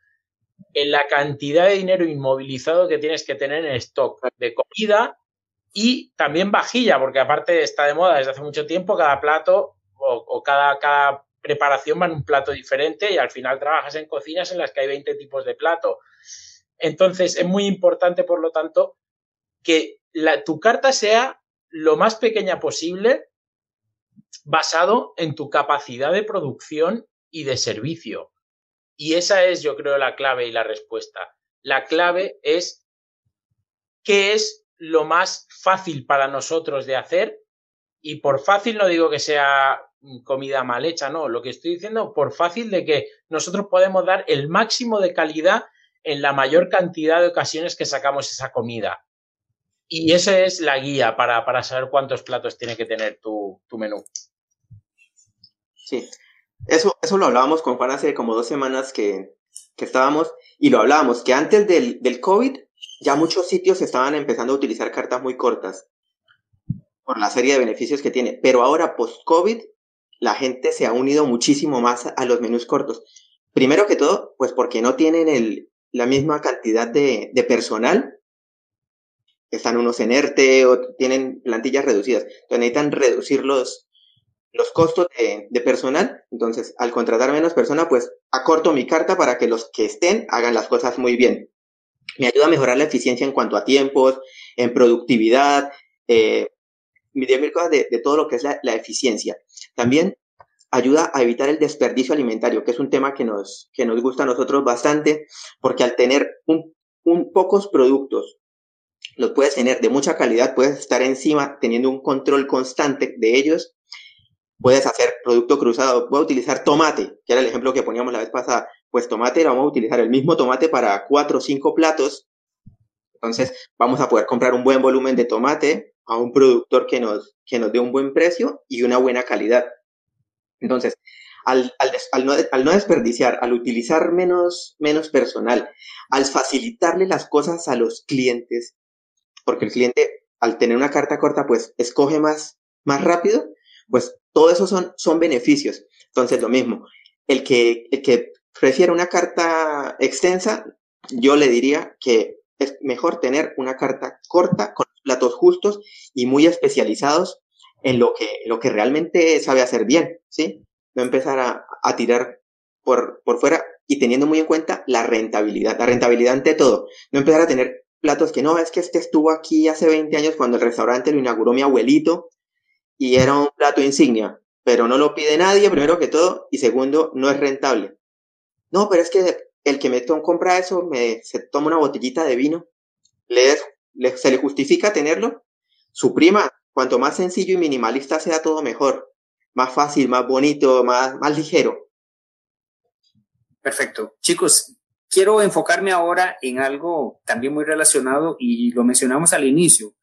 Speaker 4: En la cantidad de dinero inmovilizado que tienes que tener en stock de comida y también vajilla, porque aparte está de moda desde hace mucho tiempo, cada plato o, cada, cada preparación va en un plato diferente y al final trabajas en cocinas en las que hay 20 tipos de plato. Entonces es muy importante, por lo tanto, que tu carta sea lo más pequeña posible basado en tu capacidad de producción y de servicio. Y esa es, yo creo, la clave y la respuesta. La clave es qué es lo más fácil para nosotros de hacer. Y por fácil no digo que sea comida mal hecha, no. Lo que estoy diciendo, por fácil de que nosotros podemos dar el máximo de calidad en la mayor cantidad de ocasiones que sacamos esa comida. Y esa es la guía para, saber cuántos platos tiene que tener tu, menú.
Speaker 1: Sí, eso, eso lo hablábamos con Juan hace como dos semanas que, estábamos y lo hablábamos, que antes del, del COVID ya muchos sitios estaban empezando a utilizar cartas muy cortas por la serie de beneficios que tiene, pero ahora post-COVID la gente se ha unido muchísimo más a los menús cortos. Primero que todo, pues porque no tienen el, la misma cantidad de, de personal están unos en ERTE o tienen plantillas reducidas. Entonces necesitan reducir los, los costos de, personal. Entonces, al contratar menos personas, pues acorto mi carta para que los que estén hagan las cosas muy bien. Me ayuda a mejorar la eficiencia en cuanto a tiempos, en productividad, eh, mil cosas de, todo lo que es la, eficiencia. También ayuda a evitar el desperdicio alimentario, que es un tema que nos, que nos gusta a nosotros bastante, porque al tener un, pocos productos los puedes tener de mucha calidad, puedes estar encima teniendo un control constante de ellos. Puedes hacer producto cruzado, puedes utilizar tomate, que era el ejemplo que poníamos la vez pasada. Pues tomate, vamos a utilizar el mismo tomate para cuatro o cinco platos. Entonces, vamos a poder comprar un buen volumen de tomate a un productor que nos, que nos dé un buen precio y una buena calidad. Entonces, al, al, no, al, no, desperdiciar, al utilizar menos, menos personal, al facilitarle las cosas a los clientes, porque el cliente al tener una carta corta, pues escoge más, más rápido, pues todo eso son, son beneficios. Entonces, lo mismo, el que, el que prefiere una carta extensa, yo le diría que es mejor tener una carta corta con platos justos y muy especializados en lo que, lo que realmente sabe hacer bien, ¿sí? No empezar a, a tirar por, por fuera y teniendo muy en cuenta la rentabilidad, la rentabilidad ante todo. No empezar a tener platos que no, es que este estuvo aquí hace 20 años cuando el restaurante lo inauguró mi abuelito y era un plato insignia, pero no lo pide nadie, primero que todo, y segundo, no es rentable. No, pero es que el que me compra eso, me, se toma una botellita de vino, le, se le justifica tenerlo. Su prima, cuanto más sencillo y minimalista sea todo mejor, más fácil, más bonito, más, más ligero.
Speaker 3: Perfecto. Chicos, quiero enfocarme ahora en algo también muy relacionado y lo mencionamos al inicio.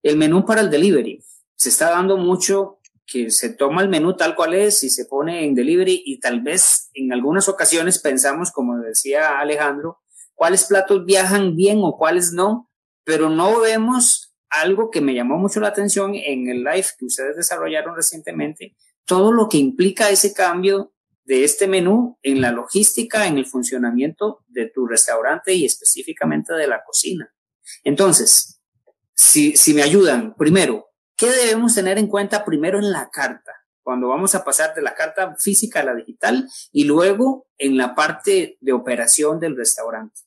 Speaker 3: El menú para el delivery. Se está dando mucho que se toma el menú tal cual es y se pone en delivery y tal vez en algunas ocasiones pensamos, como decía Alejandro, cuáles platos viajan bien o cuáles no, pero no vemos algo que me llamó mucho la atención en el live que ustedes desarrollaron recientemente, todo lo que implica ese cambio de este menú en la logística, en el funcionamiento de tu restaurante y específicamente de la cocina. Entonces, si, si me ayudan, primero, ¿qué debemos tener en cuenta primero en la carta? cuando vamos a pasar de la carta física a la digital y luego en la parte de operación del restaurante.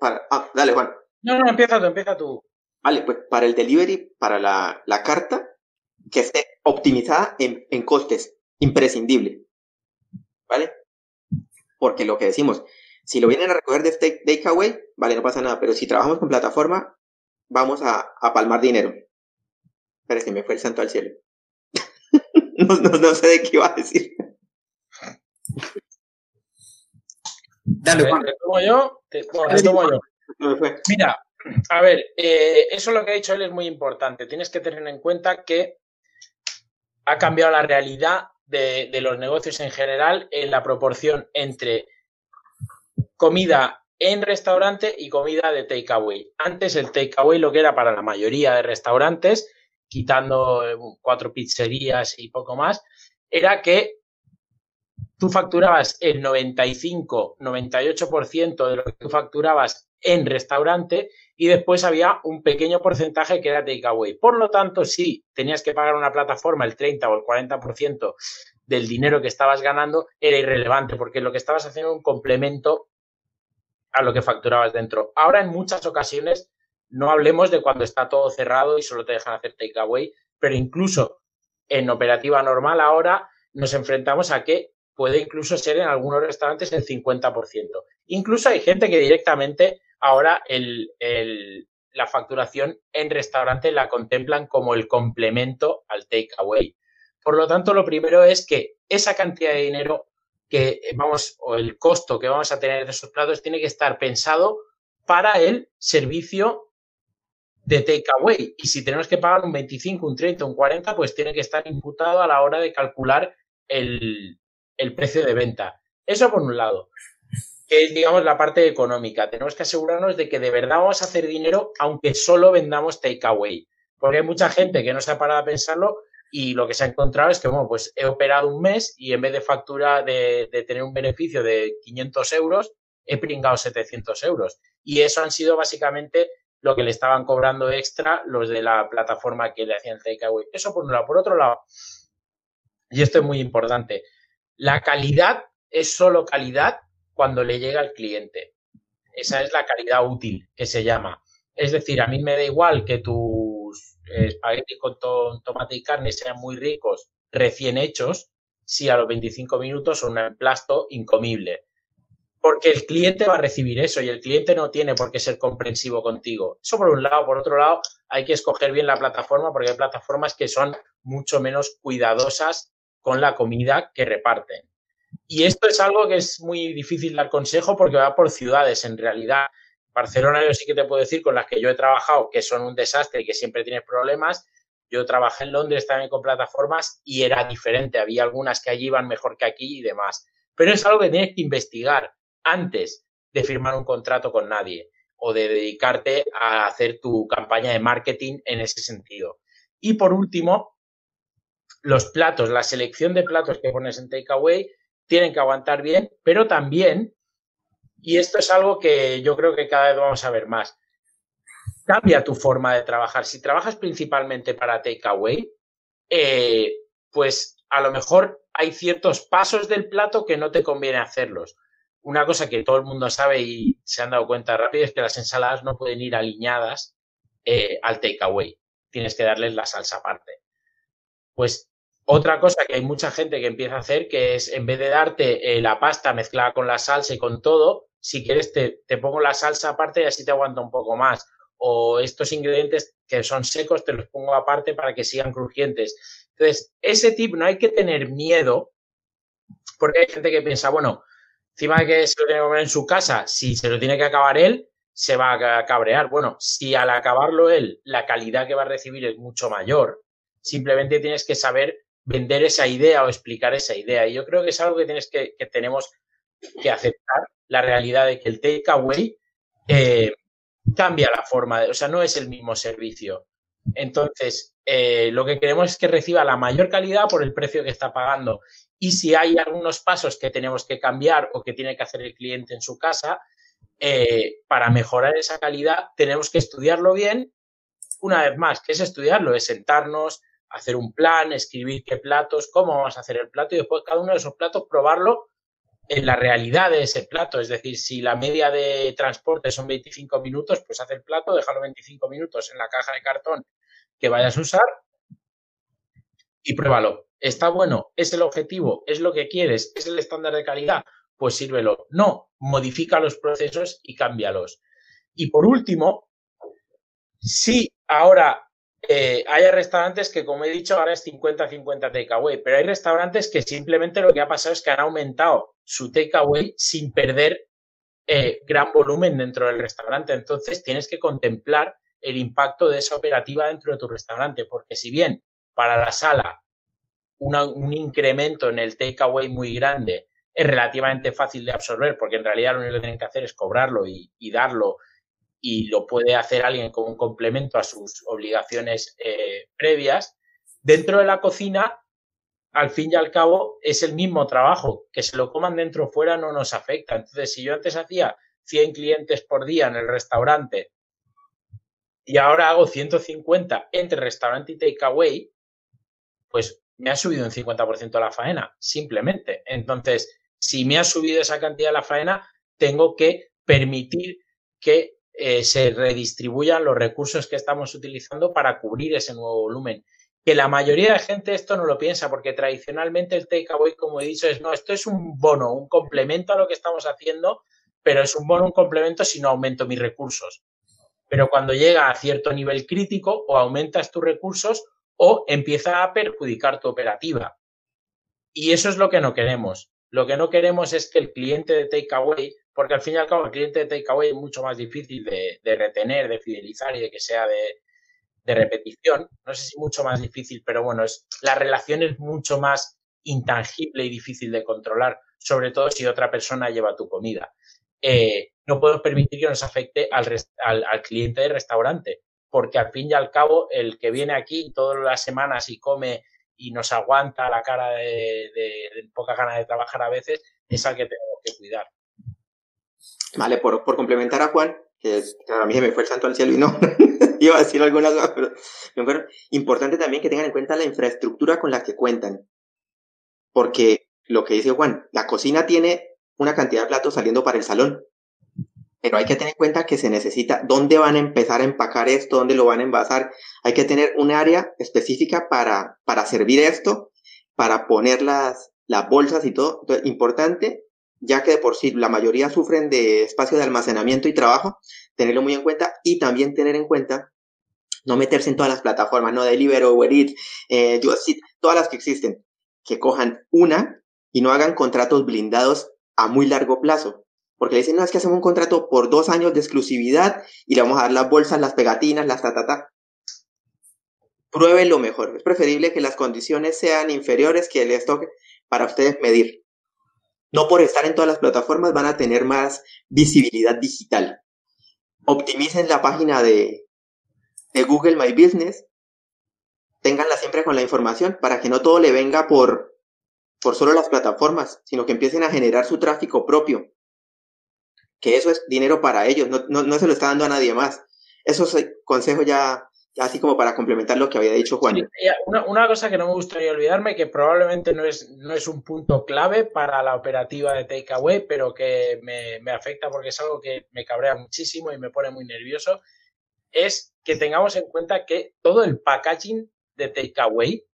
Speaker 1: ah, dale, Juan.
Speaker 4: No, no, empieza tú, empieza tú.
Speaker 1: Vale, pues para el delivery, para la, la carta, que esté optimizada en, en costes, imprescindible. ¿Vale? Porque lo que decimos, si lo vienen a recoger de takeaway, vale, no pasa nada, pero si trabajamos con plataforma, vamos a, a palmar dinero. Parece que me fue el santo al cielo. no, no, sé de qué iba a decir.
Speaker 4: Dale, Juan. ¿Te tomo yo? Te, tomo yo. Mira, a ver, eh, eso lo que ha dicho él es muy importante. Tienes que tener en cuenta que ha cambiado la realidad de, de los negocios en general en la proporción entre comida en restaurante y comida de takeaway. Antes el takeaway lo que era para la mayoría de restaurantes, quitando eh, cuatro pizzerías y poco más, era que tú facturabas el 95, 98% de lo que tú facturabas en restaurante y después había un pequeño porcentaje que era takeaway. Por lo tanto, si tenías que pagar una plataforma el 30 o el 40% del dinero que estabas ganando, era irrelevante porque lo que estabas haciendo era un complemento a lo que facturabas dentro. Ahora, en muchas ocasiones, no hablemos de cuando está todo cerrado y solo te dejan hacer takeaway, pero incluso en operativa normal ahora nos enfrentamos a que puede incluso ser en algunos restaurantes el 50%. Incluso hay gente que directamente ahora el, la facturación en restaurante la contemplan como el complemento al takeaway. Por lo tanto, lo primero es que esa cantidad de dinero que vamos, o el costo que vamos a tener de esos platos tiene que estar pensado para el servicio de takeaway. Y si tenemos que pagar un 25, un 30, un 40, pues tiene que estar imputado a la hora de calcular el, el precio de venta. Eso por un lado, que es, digamos, la parte económica. Tenemos que asegurarnos de que de verdad vamos a hacer dinero aunque solo vendamos takeaway. Porque hay mucha gente que no se ha parado a pensarlo y lo que se ha encontrado es que, bueno, pues he operado un mes y en vez de factura de, tener un beneficio de 500 euros, he pringado 700 euros. Y eso han sido básicamente lo que le estaban cobrando extra los de la plataforma que le hacían el takeaway. Eso por un lado. Por otro lado, y esto es muy importante, la calidad es solo calidad cuando le llega al cliente. Esa es la calidad útil que se llama. Es decir, a mí me da igual que tu espagueti con tomate y carne sean muy ricos, recién hechos, si a los 25 minutos son un emplasto incomible. Porque el cliente va a recibir eso y el cliente no tiene por qué ser comprensivo contigo. Eso por un lado. Por otro lado, hay que escoger bien la plataforma porque hay plataformas que son mucho menos cuidadosas con la comida que reparten. Y esto es algo que es muy difícil dar consejo porque va por ciudades. En realidad, Barcelona yo sí que te puedo decir con las que yo he trabajado que son un desastre y que siempre tienes problemas. Yo trabajé en Londres también con plataformas y era diferente. Había algunas que allí iban mejor que aquí y demás. Pero es algo que tienes que investigar antes de firmar un contrato con nadie o de dedicarte a hacer tu campaña de marketing en ese sentido. Y por último, los platos, la selección de platos que pones en Takeaway tienen que aguantar bien, pero también y esto es algo que yo creo que cada vez vamos a ver más. Cambia tu forma de trabajar. Si trabajas principalmente para takeaway, eh, pues a lo mejor hay ciertos pasos del plato que no te conviene hacerlos. Una cosa que todo el mundo sabe y se han dado cuenta rápido es que las ensaladas no pueden ir alineadas eh, al takeaway. Tienes que darles la salsa aparte. Pues otra cosa que hay mucha gente que empieza a hacer, que es en vez de darte eh, la pasta mezclada con la salsa y con todo, si quieres te, te, pongo la salsa aparte y así te aguanta un poco más. O estos ingredientes que son secos te los pongo aparte para que sigan crujientes. Entonces, ese tip no hay que tener miedo, porque hay gente que piensa, bueno, encima de que se lo tiene que comer en su casa, si se lo tiene que acabar él, se va a cabrear. Bueno, si al acabarlo él, la calidad que va a recibir es mucho mayor, simplemente tienes que saber vender esa idea o explicar esa idea. Y yo creo que es algo que, tienes que, que tenemos que aceptar la realidad de que el takeaway eh, cambia la forma, de, o sea, no es el mismo servicio. Entonces, eh, lo que queremos es que reciba la mayor calidad por el precio que está pagando. Y si hay algunos pasos que tenemos que cambiar o que tiene que hacer el cliente en su casa, eh, para mejorar esa calidad tenemos que estudiarlo bien. Una vez más, ¿qué es estudiarlo? Es sentarnos, hacer un plan, escribir qué platos, cómo vamos a hacer el plato y después cada uno de esos platos probarlo en la realidad de ese plato. Es decir, si la media de transporte son 25 minutos, pues haz el plato, déjalo 25 minutos en la caja de cartón que vayas a usar y pruébalo. ¿Está bueno? ¿Es el objetivo? ¿Es lo que quieres? ¿Es el estándar de calidad? Pues sírvelo. No, modifica los procesos y cámbialos. Y por último, si ahora eh, hay restaurantes que, como he dicho, ahora es 50-50 takeaway, pero hay restaurantes que simplemente lo que ha pasado es que han aumentado su takeaway sin perder eh, gran volumen dentro del restaurante. Entonces tienes que contemplar el impacto de esa operativa dentro de tu restaurante, porque si bien para la sala un incremento en el takeaway muy grande es relativamente fácil de absorber, porque en realidad lo único que tienen que hacer es cobrarlo y, darlo, y lo puede hacer alguien como un complemento a sus obligaciones eh, previas. Dentro de la cocina, al fin y al cabo, es el mismo trabajo. Que se lo coman dentro o fuera no nos afecta. Entonces, si yo antes hacía 100 clientes por día en el restaurante y ahora hago 150 entre restaurante y takeaway, pues me ha subido un 50% la faena, simplemente. Entonces, si me ha subido esa cantidad la faena, tengo que permitir que eh, se redistribuyan los recursos que estamos utilizando para cubrir ese nuevo volumen. Que la mayoría de gente esto no lo piensa, porque tradicionalmente el takeaway, como he dicho, es no, esto es un bono, un complemento a lo que estamos haciendo, pero es un bono, un complemento si no aumento mis recursos. Pero cuando llega a cierto nivel crítico, o aumentas tus recursos o empieza a perjudicar tu operativa. Y eso es lo que no queremos. Lo que no queremos es que el cliente de takeaway, porque al fin y al cabo el cliente de takeaway es mucho más difícil de, retener, de fidelizar y de que sea de, de, repetición. No sé si mucho más difícil, pero bueno, es, la relación es mucho más intangible y difícil de controlar, sobre todo si otra persona lleva tu comida. Eh, no puedo permitir que nos afecte al, al, al cliente del restaurante, porque al fin y al cabo el que viene aquí todas las semanas y come y nos aguanta la cara de, poca ganas de trabajar a veces, es al que tenemos que cuidar.
Speaker 1: Vale, por, complementar a Juan, que a mí se me fue el santo al cielo y no, iba a decir algunas cosas, pero importante también que tengan en cuenta la infraestructura con la que cuentan. Porque lo que dice Juan, la cocina tiene una cantidad de platos saliendo para el salón, pero hay que tener en cuenta que se necesita dónde van a empezar a empacar esto, dónde lo van a envasar. Hay que tener un área específica para, para servir esto, para poner las, las bolsas y todo. Entonces, importante, ya que de por sí la mayoría sufren de espacio de almacenamiento y trabajo, tenerlo muy en cuenta y también tener en cuenta no meterse en todas las plataformas, no Deliveroo, Uber Eats, eh, todas las que existen, que cojan una y no hagan contratos blindados a muy largo plazo porque le dicen, no, es que hacemos un contrato por dos años de exclusividad y le vamos a dar las bolsas, las pegatinas, las ta, ta, ta. Prueben lo mejor. Es preferible que las condiciones sean inferiores que el stock para ustedes medir. No por estar en todas las plataformas van a tener más visibilidad digital. Optimicen la página de, de Google My Business. Ténganla siempre con la información para que no todo le venga por, por solo las plataformas, sino que empiecen a generar su tráfico propio que eso es dinero para ellos, no, no, se lo está dando a nadie más. Eso es consejo ya, así como para complementar lo que había dicho Juan.
Speaker 4: una, cosa que no me gustaría olvidarme, que probablemente no es, no es un punto clave para la operativa de Takeaway, pero que me, me afecta porque es algo que me cabrea muchísimo y me pone muy nervioso, es que tengamos en cuenta que todo el packaging de Takeaway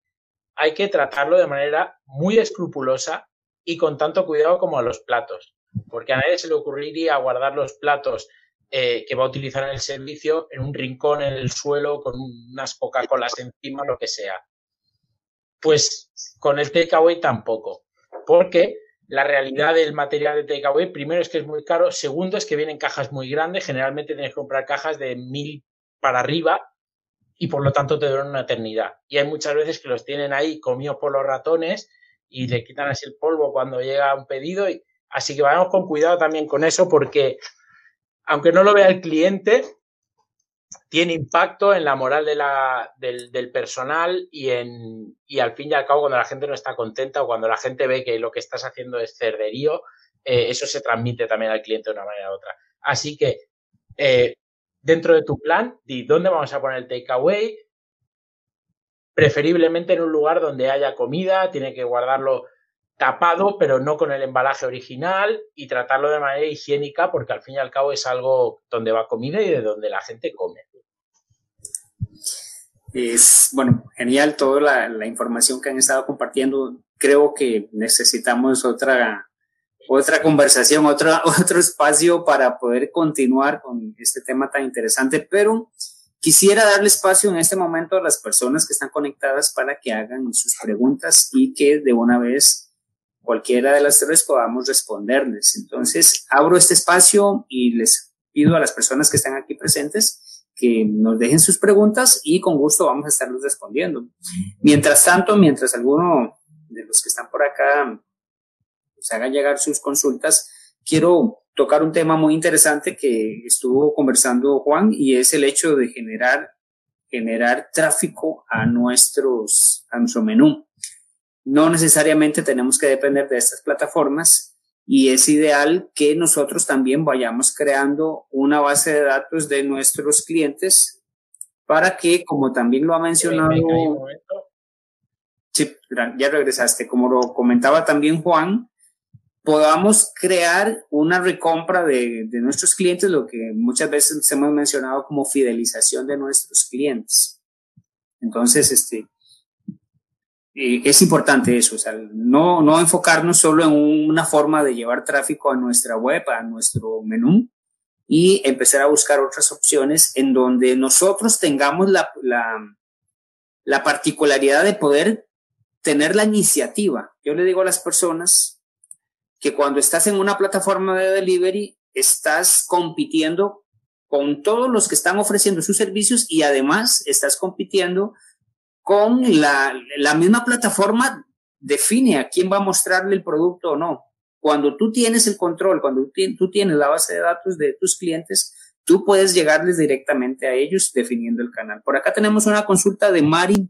Speaker 4: hay que tratarlo de manera muy escrupulosa y con tanto cuidado como a los platos porque a nadie se le ocurriría guardar los platos eh, que va a utilizar en el servicio en un rincón en el suelo con unas Coca-Colas encima, lo que sea. Pues con el takeaway tampoco, porque la realidad del material de takeaway, primero es que es muy caro, segundo es que vienen cajas muy grandes, generalmente tienes que comprar cajas de mil para arriba y por lo tanto te duran una eternidad. Y hay muchas veces que los tienen ahí comidos por los ratones y le quitan así el polvo cuando llega un pedido y, Así que vayamos con cuidado también con eso porque, aunque no lo vea el cliente, tiene impacto en la moral del, personal y al fin y al cabo cuando la gente no está contenta o cuando la gente ve que lo que estás haciendo es cerderío, eh, eso se transmite también al cliente de una manera u otra. Así que eh, dentro de tu plan, di dónde vamos a poner el takeaway, preferiblemente en un lugar donde haya comida, tiene que guardarlo tapado, pero no con el embalaje original y tratarlo de manera higiénica porque al fin y al cabo es algo donde va comida y de donde la gente come.
Speaker 3: Es, bueno, genial toda la, información que han estado compartiendo. Creo que necesitamos otra, otra conversación, otro, otro espacio para poder continuar con este tema tan interesante, pero quisiera darle espacio en este momento a las personas que están conectadas para que hagan sus preguntas y que de una vez cualquiera de las tres podamos responderles. Entonces, abro este espacio y les pido a las personas que están aquí presentes que nos dejen sus preguntas y con gusto vamos a estarlos respondiendo. Mientras tanto, mientras alguno de los que están por acá pues, haga llegar sus consultas, quiero tocar un tema muy interesante que estuvo conversando Juan y es el hecho de generar, generar tráfico a nuestros, a nuestro menú. No necesariamente tenemos que depender de estas plataformas y es ideal que nosotros también vayamos creando una base de datos de nuestros clientes para que, como también lo ha mencionado, sí, ya regresaste, como lo comentaba también Juan, podamos crear una recompra de, de, nuestros clientes, lo que muchas veces hemos mencionado como fidelización de nuestros clientes. Entonces, este, eh, es importante eso, o sea, no, no enfocarnos solo en una forma de llevar tráfico a nuestra web, a nuestro menú, y empezar a buscar otras opciones en donde nosotros tengamos la, la, la particularidad de poder tener la iniciativa. Yo le digo a las personas que cuando estás en una plataforma de delivery, estás compitiendo con todos los que están ofreciendo sus servicios y además estás compitiendo con la, misma plataforma define a quién va a mostrarle el producto o no. Cuando tú tienes el control, cuando tú tienes la base de datos de tus clientes, tú puedes llegarles directamente a ellos definiendo el canal. Por acá tenemos una consulta de Mari,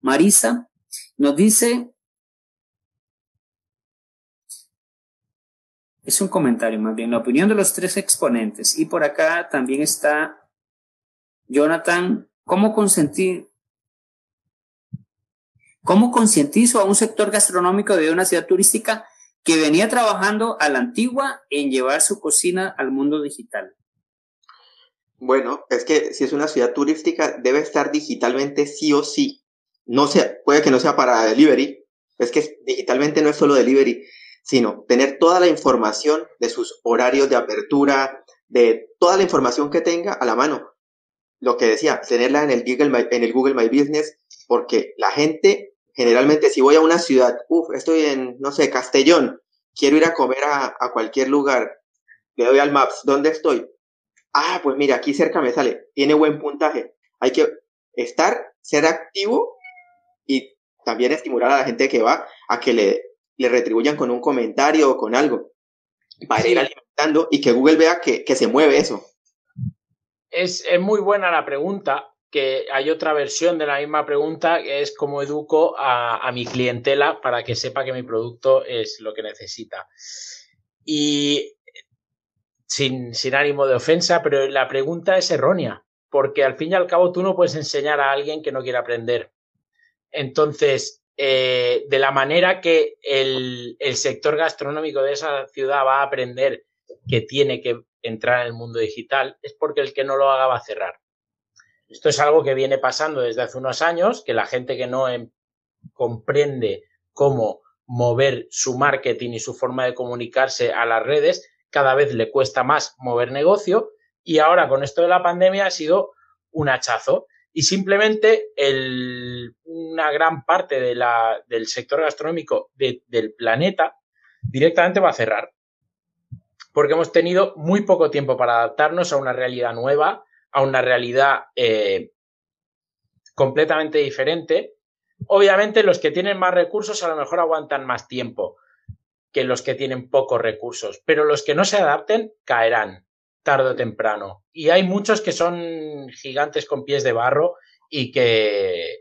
Speaker 3: Marisa. Nos dice, es un comentario más bien, la opinión de los tres exponentes. Y por acá también está Jonathan, ¿cómo consentir, ¿Cómo concientizo a un sector gastronómico de una ciudad turística que venía trabajando a la antigua en llevar su cocina al mundo digital?
Speaker 1: Bueno, es que si es una ciudad turística, debe estar digitalmente sí o sí. No sea, puede que no sea para delivery. Es que digitalmente no es solo delivery, sino tener toda la información de sus horarios de apertura, de toda la información que tenga a la mano. Lo que decía, tenerla en el Google en el Google My Business, porque la gente generalmente si voy a una ciudad, uff, estoy en, no sé, Castellón, quiero ir a comer a, cualquier lugar, le doy al Maps, ¿dónde estoy? Ah, pues mira, aquí cerca me sale, tiene buen puntaje. Hay que estar, ser activo y también estimular a la gente que va a que le, le retribuyan con un comentario o con algo para ir alimentando y que Google vea que, se mueve eso.
Speaker 4: Es, es, muy buena la pregunta que hay otra versión de la misma pregunta que es cómo educo a, mi clientela para que sepa que mi producto es lo que necesita. Y sin, sin ánimo de ofensa, pero la pregunta es errónea, porque al fin y al cabo tú no puedes enseñar a alguien que no quiere aprender. Entonces, eh, de la manera que el, el, sector gastronómico de esa ciudad va a aprender que tiene que entrar en el mundo digital, es porque el que no lo haga va a cerrar. Esto es algo que viene pasando desde hace unos años, que la gente que no em, comprende cómo mover su marketing y su forma de comunicarse a las redes, cada vez le cuesta más mover negocio y ahora con esto de la pandemia ha sido un hachazo. Y simplemente una gran parte del sector gastronómico del planeta directamente va a cerrar porque hemos tenido muy poco tiempo para adaptarnos a una realidad nueva a una realidad eh, completamente diferente. Obviamente los que tienen más recursos a lo mejor aguantan más tiempo que los que tienen pocos recursos, pero los que no se adapten caerán tarde o temprano. Y hay muchos que son gigantes con pies de barro y que,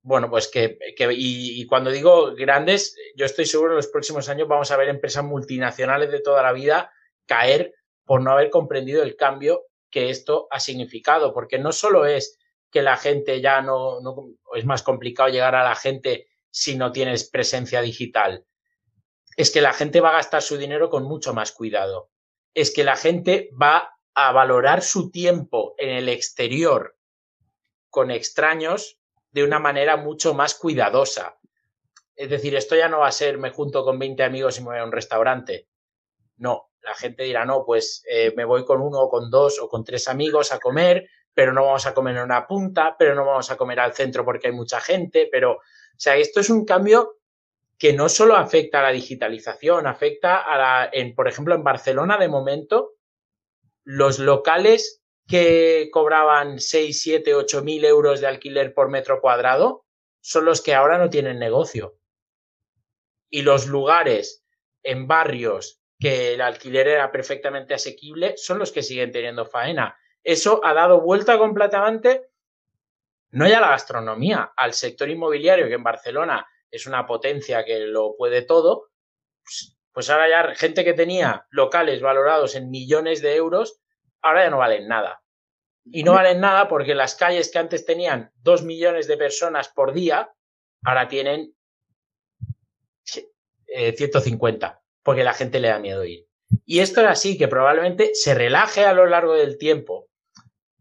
Speaker 4: bueno, pues que, y, y, cuando digo grandes, yo estoy seguro que en los próximos años vamos a ver empresas multinacionales de toda la vida caer por no haber comprendido el cambio que esto ha significado, porque no solo es que la gente ya no, es más complicado llegar a la gente si no tienes presencia digital. Es que la gente va a gastar su dinero con mucho más cuidado. Es que la gente va a valorar su tiempo en el exterior con extraños de una manera mucho más cuidadosa. Es decir, esto ya no va a ser me junto con 20 amigos y me voy a un restaurante. No, la gente dirá, no, pues eh, me voy con uno o con dos o con tres amigos a comer, pero no vamos a comer en una punta, pero no vamos a comer al centro porque hay mucha gente, pero, o sea, esto es un cambio que no solo afecta a la digitalización, afecta a la, en, por ejemplo, en Barcelona de momento, los locales que cobraban 6, 7, 8 mil euros de alquiler por metro cuadrado son los que ahora no tienen negocio. Y los lugares en barrios que el alquiler era perfectamente asequible son los que siguen teniendo faena. Eso ha dado vuelta completamente, no ya a la gastronomía, al sector inmobiliario, que en Barcelona es una potencia que lo puede todo, pues, pues ahora ya gente que tenía locales valorados en millones de euros, ahora ya no valen nada. Y no valen nada porque las calles que antes tenían dos millones de personas por día, ahora tienen 150, eh, porque la gente le da miedo ir. Y esto es así, que probablemente se relaje a lo largo del tiempo,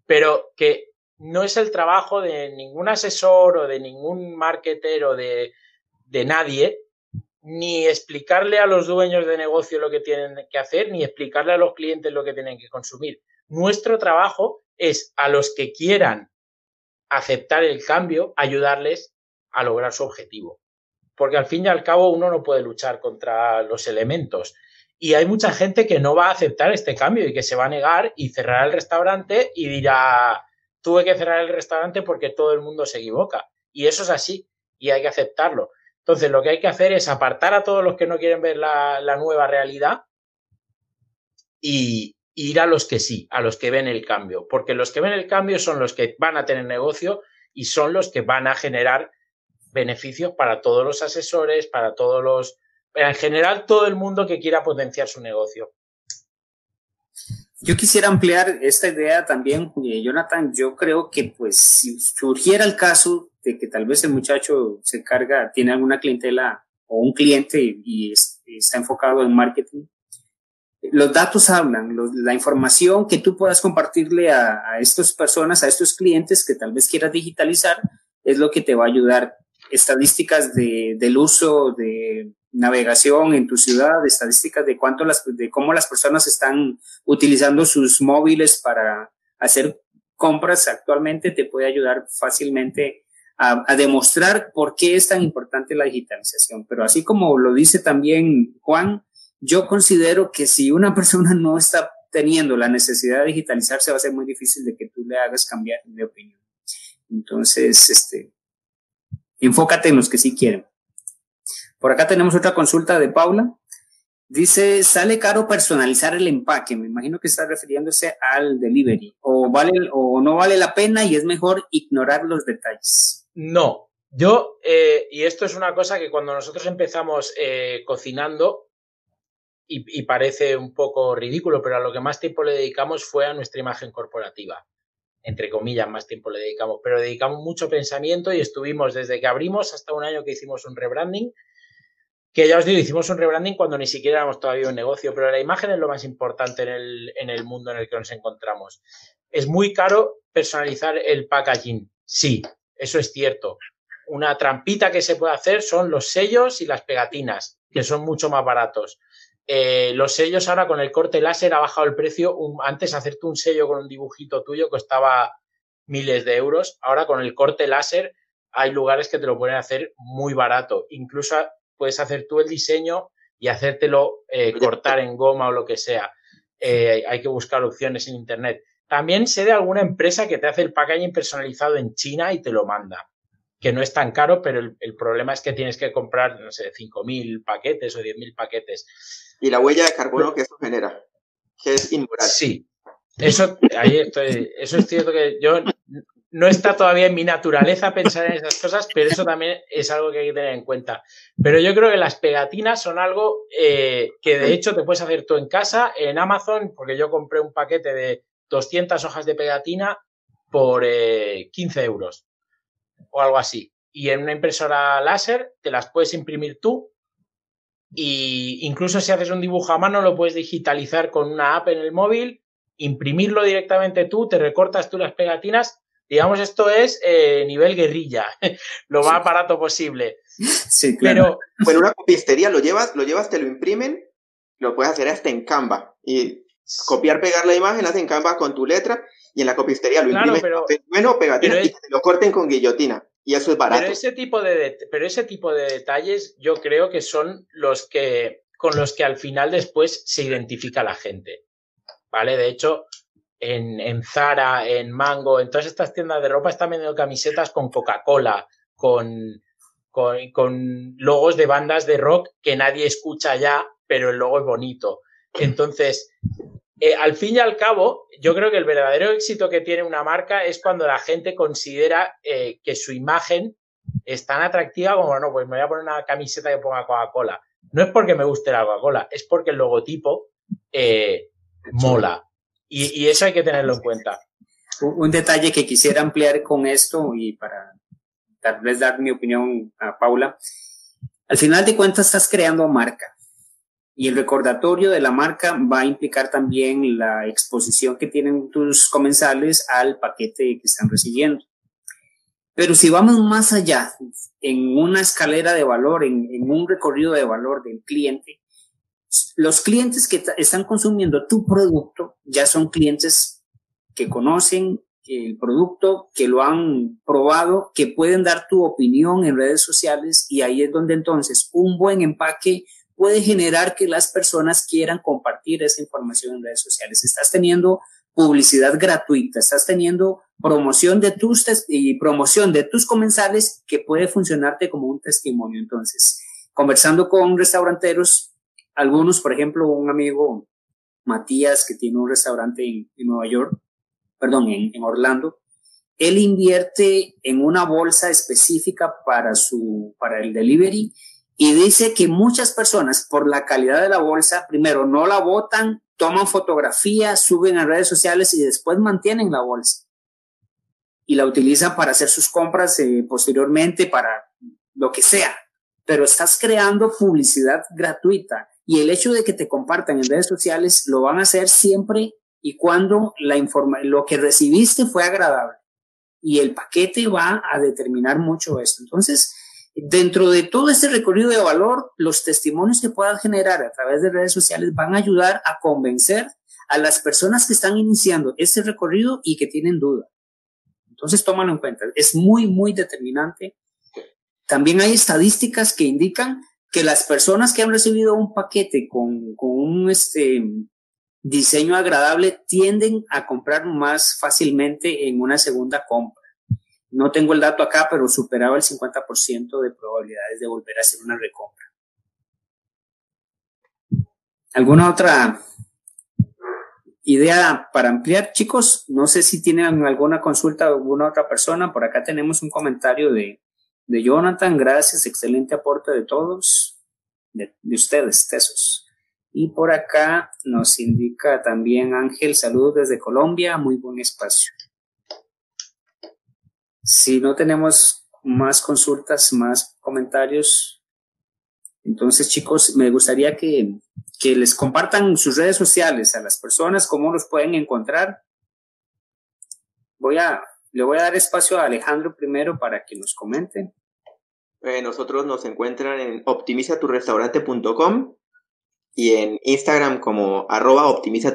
Speaker 4: pero que no es el trabajo de ningún asesor o de ningún marketer o de, de nadie, ni explicarle a los dueños de negocio lo que tienen que hacer, ni explicarle a los clientes lo que tienen que consumir. Nuestro trabajo es a los que quieran aceptar el cambio, ayudarles a lograr su objetivo. Porque al fin y al cabo uno no puede luchar contra los elementos. Y hay mucha gente que no va a aceptar este cambio y que se va a negar y cerrará el restaurante y dirá, tuve que cerrar el restaurante porque todo el mundo se equivoca. Y eso es así y hay que aceptarlo. Entonces lo que hay que hacer es apartar a todos los que no quieren ver la, nueva realidad y, ir a los que sí, a los que ven el cambio, porque los que ven el cambio son los que van a tener negocio y son los que van a generar beneficios para todos los asesores, para todos los, en general todo el mundo que quiera potenciar su negocio.
Speaker 3: Yo quisiera ampliar esta idea también, eh, Jonathan. Yo creo que pues si surgiera el caso de que tal vez el muchacho se carga, tiene alguna clientela o un cliente y, está enfocado en marketing, los datos hablan, la información que tú puedas compartirle a, a estas personas, a estos clientes que tal vez quieras digitalizar, es lo que te va a ayudar. Estadísticas de, del uso de navegación en tu ciudad, estadísticas de cuánto las, de cómo las personas están utilizando sus móviles para hacer compras actualmente, te puede ayudar fácilmente a, demostrar por qué es tan importante la digitalización. Pero así como lo dice también Juan, yo considero que si una persona no está teniendo la necesidad de digitalizarse, va a ser muy difícil de que tú le hagas cambiar de opinión. Entonces, este, enfócate en los que sí quieren. Por acá tenemos otra consulta de Paula. Dice, sale caro personalizar el empaque. Me imagino que está refiriéndose al delivery. O vale o no vale la pena y es mejor ignorar los detalles.
Speaker 4: No, yo, eh, y esto es una cosa que cuando nosotros empezamos eh, cocinando, y, parece un poco ridículo, pero a lo que más tiempo le dedicamos fue a nuestra imagen corporativa. Entre comillas, más tiempo le dedicamos, pero dedicamos mucho pensamiento y estuvimos desde que abrimos hasta un año que hicimos un rebranding, que ya os digo, hicimos un rebranding cuando ni siquiera éramos todavía un negocio, pero la imagen es lo más importante en el, en el mundo en el que nos encontramos. Es muy caro personalizar el packaging, sí, eso es cierto. Una trampita que se puede hacer son los sellos y las pegatinas, que son mucho más baratos eh, los sellos ahora con el corte láser ha bajado el precio. antes hacerte un sello con un dibujito tuyo costaba miles de euros. Ahora con el corte láser hay lugares que te lo pueden hacer muy barato. Incluso puedes hacer tú el diseño y hacértelo eh, cortar en goma o lo que sea. Eh, hay que buscar opciones en Internet. También sé de alguna empresa que te hace el packaging personalizado en China y te lo manda que no es tan caro, pero el, problema es que tienes que comprar, no sé, 5.000 paquetes o 10.000 paquetes.
Speaker 1: Y la huella de carbono que eso genera, que es inmoral.
Speaker 4: Sí, eso, ahí estoy, eso es cierto que yo no está todavía en mi naturaleza pensar en esas cosas, pero eso también es algo que hay que tener en cuenta. Pero yo creo que las pegatinas son algo eh, que de hecho te puedes hacer tú en casa, en Amazon, porque yo compré un paquete de 200 hojas de pegatina por 15 euros o algo así. Y en una impresora láser te las puedes imprimir tú y incluso si haces un dibujo a mano lo puedes digitalizar con una app en el móvil, imprimirlo directamente tú, te recortas tú las pegatinas. Digamos, esto es eh, nivel guerrilla, lo más barato posible.
Speaker 1: Sí, claro. Pero, en una copistería lo llevas, lo llevas, te lo imprimen, lo puedes hacer hasta en Canva. Y copiar, pegar la imagen, hacen Canva con tu letra y en la copistería lo imprimen pero, bueno, pegatina y lo corten con guillotina. Y eso es barato.
Speaker 4: Pero ese, tipo de, pero ese tipo de detalles yo creo que son los que con los que al final después se identifica la gente. ¿Vale? De hecho, en, en Zara, en Mango, en todas estas tiendas de ropa están vendiendo camisetas con Coca-Cola, con, con, con logos de bandas de rock que nadie escucha ya, pero el logo es bonito. Entonces, eh, al fin y al cabo, yo creo que el verdadero éxito que tiene una marca es cuando la gente considera eh, que su imagen es tan atractiva como, bueno, pues me voy a poner una camiseta que ponga Coca-Cola. No es porque me guste la Coca-Cola, es porque el logotipo eh, mola. Y, eso hay que tenerlo en cuenta.
Speaker 3: Un detalle que quisiera ampliar con esto y para tal vez dar mi opinión a Paula. Al final de cuentas estás creando marca y el recordatorio de la marca va a implicar también la exposición que tienen tus comensales al paquete que están recibiendo. Pero si vamos más allá, en una escalera de valor, en, un recorrido de valor del cliente, los clientes que están consumiendo tu producto ya son clientes que conocen el producto, que lo han probado, que pueden dar tu opinión en redes sociales y ahí es donde entonces un buen empaque, puede generar que las personas quieran compartir esa información en redes sociales. Estás teniendo publicidad gratuita, estás teniendo promoción de tus y promoción de tus comensales que puede funcionarte como un testimonio. Entonces, conversando con restauranteros, algunos, por ejemplo, un amigo Matías que tiene un restaurante en, Nueva York, perdón, en, en Orlando, él invierte en una bolsa específica para su para el delivery y dice que muchas personas, por la calidad de la bolsa, primero no la botan, toman fotografías, suben a redes sociales y después mantienen la bolsa. Y la utilizan para hacer sus compras eh, posteriormente, para lo que sea. Pero estás creando publicidad gratuita. Y el hecho de que te compartan en redes sociales lo van a hacer siempre y cuando la informa lo que recibiste fue agradable. Y el paquete va a determinar mucho esto. Entonces, Dentro de todo este recorrido de valor, los testimonios que puedas generar a través de redes sociales van a ayudar a convencer a las personas que están iniciando este recorrido y que tienen duda. Entonces, tómalo en cuenta. Es muy, muy determinante. También hay estadísticas que indican que las personas que han recibido un paquete con, con un este, diseño agradable tienden a comprar más fácilmente en una segunda compra. No tengo el dato acá, pero superaba el 50% de probabilidades de volver a hacer una recompra. ¿Alguna otra idea para ampliar, chicos? No sé si tienen alguna consulta de alguna otra persona. Por acá tenemos un comentario de, de Jonathan. Gracias, excelente aporte de todos, de, de ustedes, tesos. Y por acá nos indica también Ángel, saludos desde Colombia, muy buen espacio. Si no tenemos más consultas, más comentarios, entonces chicos, me gustaría que, les compartan sus redes sociales a las personas, cómo los pueden encontrar. Voy a, le voy a dar espacio a Alejandro primero para que nos comente.
Speaker 1: Eh, nosotros nos encuentran en optimizaturrestaurante.com y en Instagram como arroba optimiza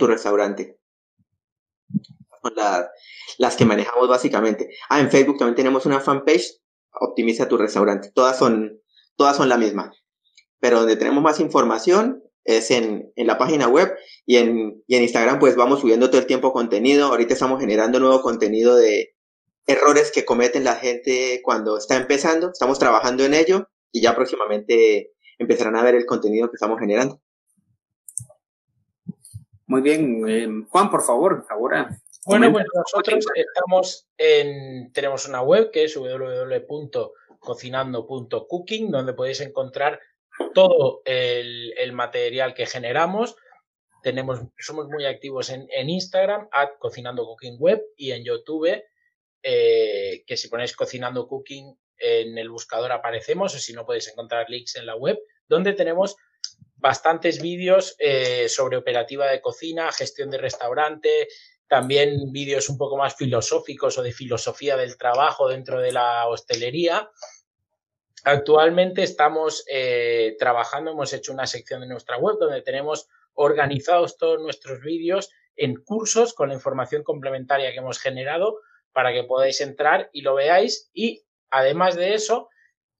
Speaker 1: restaurante las, las que manejamos básicamente. Ah, en Facebook también tenemos una fanpage, Optimiza tu restaurante. Todas son, todas son la misma. Pero donde tenemos más información es en, en la página web y en, y en Instagram pues vamos subiendo todo el tiempo contenido. Ahorita estamos generando nuevo contenido de errores que cometen la gente cuando está empezando. Estamos trabajando en ello y ya próximamente empezarán a ver el contenido que estamos generando.
Speaker 3: Muy bien, eh, Juan, por favor, ahora
Speaker 4: bueno, pues nosotros estamos en, tenemos una web que es www.cocinando.cooking, donde podéis encontrar todo el, material que generamos. Tenemos, somos muy activos en, Instagram, at Cocinando Cooking Web, y en YouTube, eh, que si ponéis cocinando cooking en el buscador aparecemos o si no podéis encontrar links en la web, donde tenemos bastantes vídeos eh, sobre operativa de cocina, gestión de restaurante, también vídeos un poco más filosóficos o de filosofía del trabajo dentro de la hostelería. Actualmente estamos eh, trabajando, hemos hecho una sección de nuestra web donde tenemos organizados todos nuestros vídeos en cursos con la información complementaria que hemos generado para que podáis entrar y lo veáis. Y además de eso,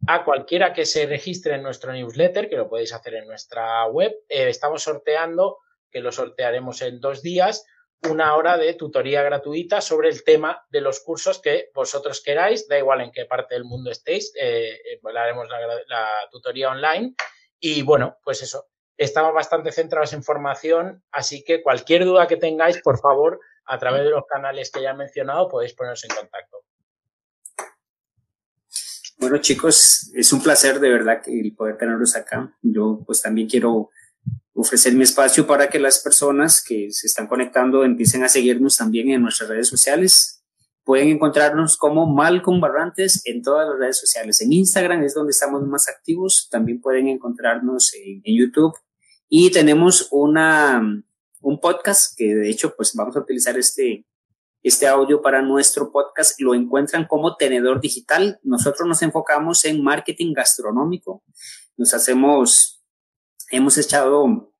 Speaker 4: a cualquiera que se registre en nuestro newsletter, que lo podéis hacer en nuestra web, eh, estamos sorteando, que lo sortearemos en dos días, una hora de tutoría gratuita sobre el tema de los cursos que vosotros queráis, da igual en qué parte del mundo estéis, eh, eh pues haremos la, tutoría online. Y bueno, pues eso, estamos bastante centrados en formación, así que cualquier duda que tengáis, por favor, a través de los canales que ya he mencionado, podéis poneros en contacto.
Speaker 3: Bueno, chicos, es un placer de verdad el poder tenerlos acá. Yo pues también quiero ofrecer mi espacio para que las personas que se están conectando empiecen a seguirnos también en nuestras redes sociales. Pueden encontrarnos como Malcolm Barrantes en todas las redes sociales. En Instagram es donde estamos más activos. También pueden encontrarnos en, en YouTube. Y tenemos una, un podcast que de hecho pues vamos a utilizar este, este audio para nuestro podcast lo encuentran como Tenedor Digital. Nosotros nos enfocamos en marketing gastronómico. Nos hacemos, hemos echado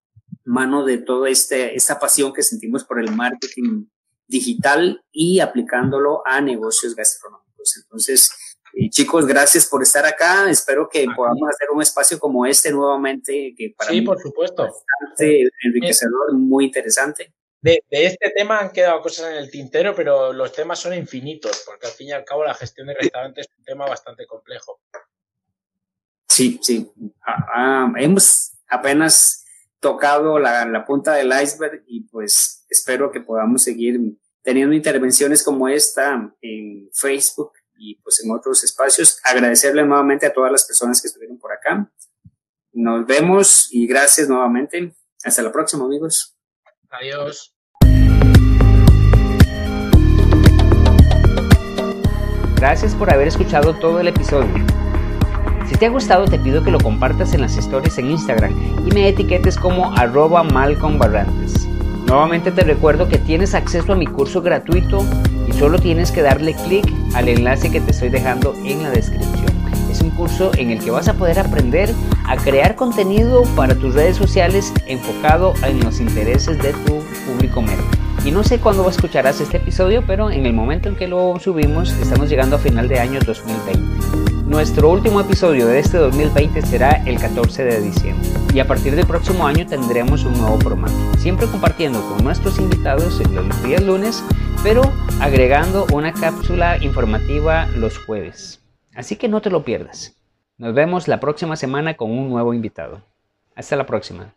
Speaker 3: mano de toda este, esta pasión que sentimos por el marketing digital y aplicándolo a negocios gastronómicos. Entonces, eh, chicos, gracias por estar acá. Espero que podamos hacer un espacio como este nuevamente, que
Speaker 4: para sí, mí por supuesto.
Speaker 3: es bastante enriquecedor, muy interesante
Speaker 4: de, este tema han quedado cosas en el tintero, pero los temas son infinitos, porque al fin y al cabo la gestión de restaurantes es un tema bastante complejo.
Speaker 3: Sí, sí. Ah, ah, hemos apenas tocado la, la, punta del iceberg y pues espero que podamos seguir teniendo intervenciones como esta en Facebook y pues en otros espacios. Agradecerle nuevamente a todas las personas que estuvieron por acá. Nos vemos y gracias nuevamente. Hasta la próxima, amigos.
Speaker 4: Adiós.
Speaker 2: Gracias por haber escuchado todo el episodio. Si te ha gustado te pido que lo compartas en las historias en Instagram y me etiquetes como arroba Malcolm Barrantes. Nuevamente te recuerdo que tienes acceso a mi curso gratuito y solo tienes que darle clic al enlace que te estoy dejando en la descripción. Es un curso en el que vas a poder aprender a crear contenido para tus redes sociales enfocado en los intereses de tu público meta. Y no sé cuándo escucharás este episodio, pero en el momento en que lo subimos estamos llegando a final de año 2020. Nuestro último episodio de este 2020 será el 14 de diciembre y a partir del próximo año tendremos un nuevo formato, siempre compartiendo con nuestros invitados los días lunes, pero agregando una cápsula informativa los jueves. Así que no te lo pierdas. Nos vemos la próxima semana con un nuevo invitado. Hasta la próxima.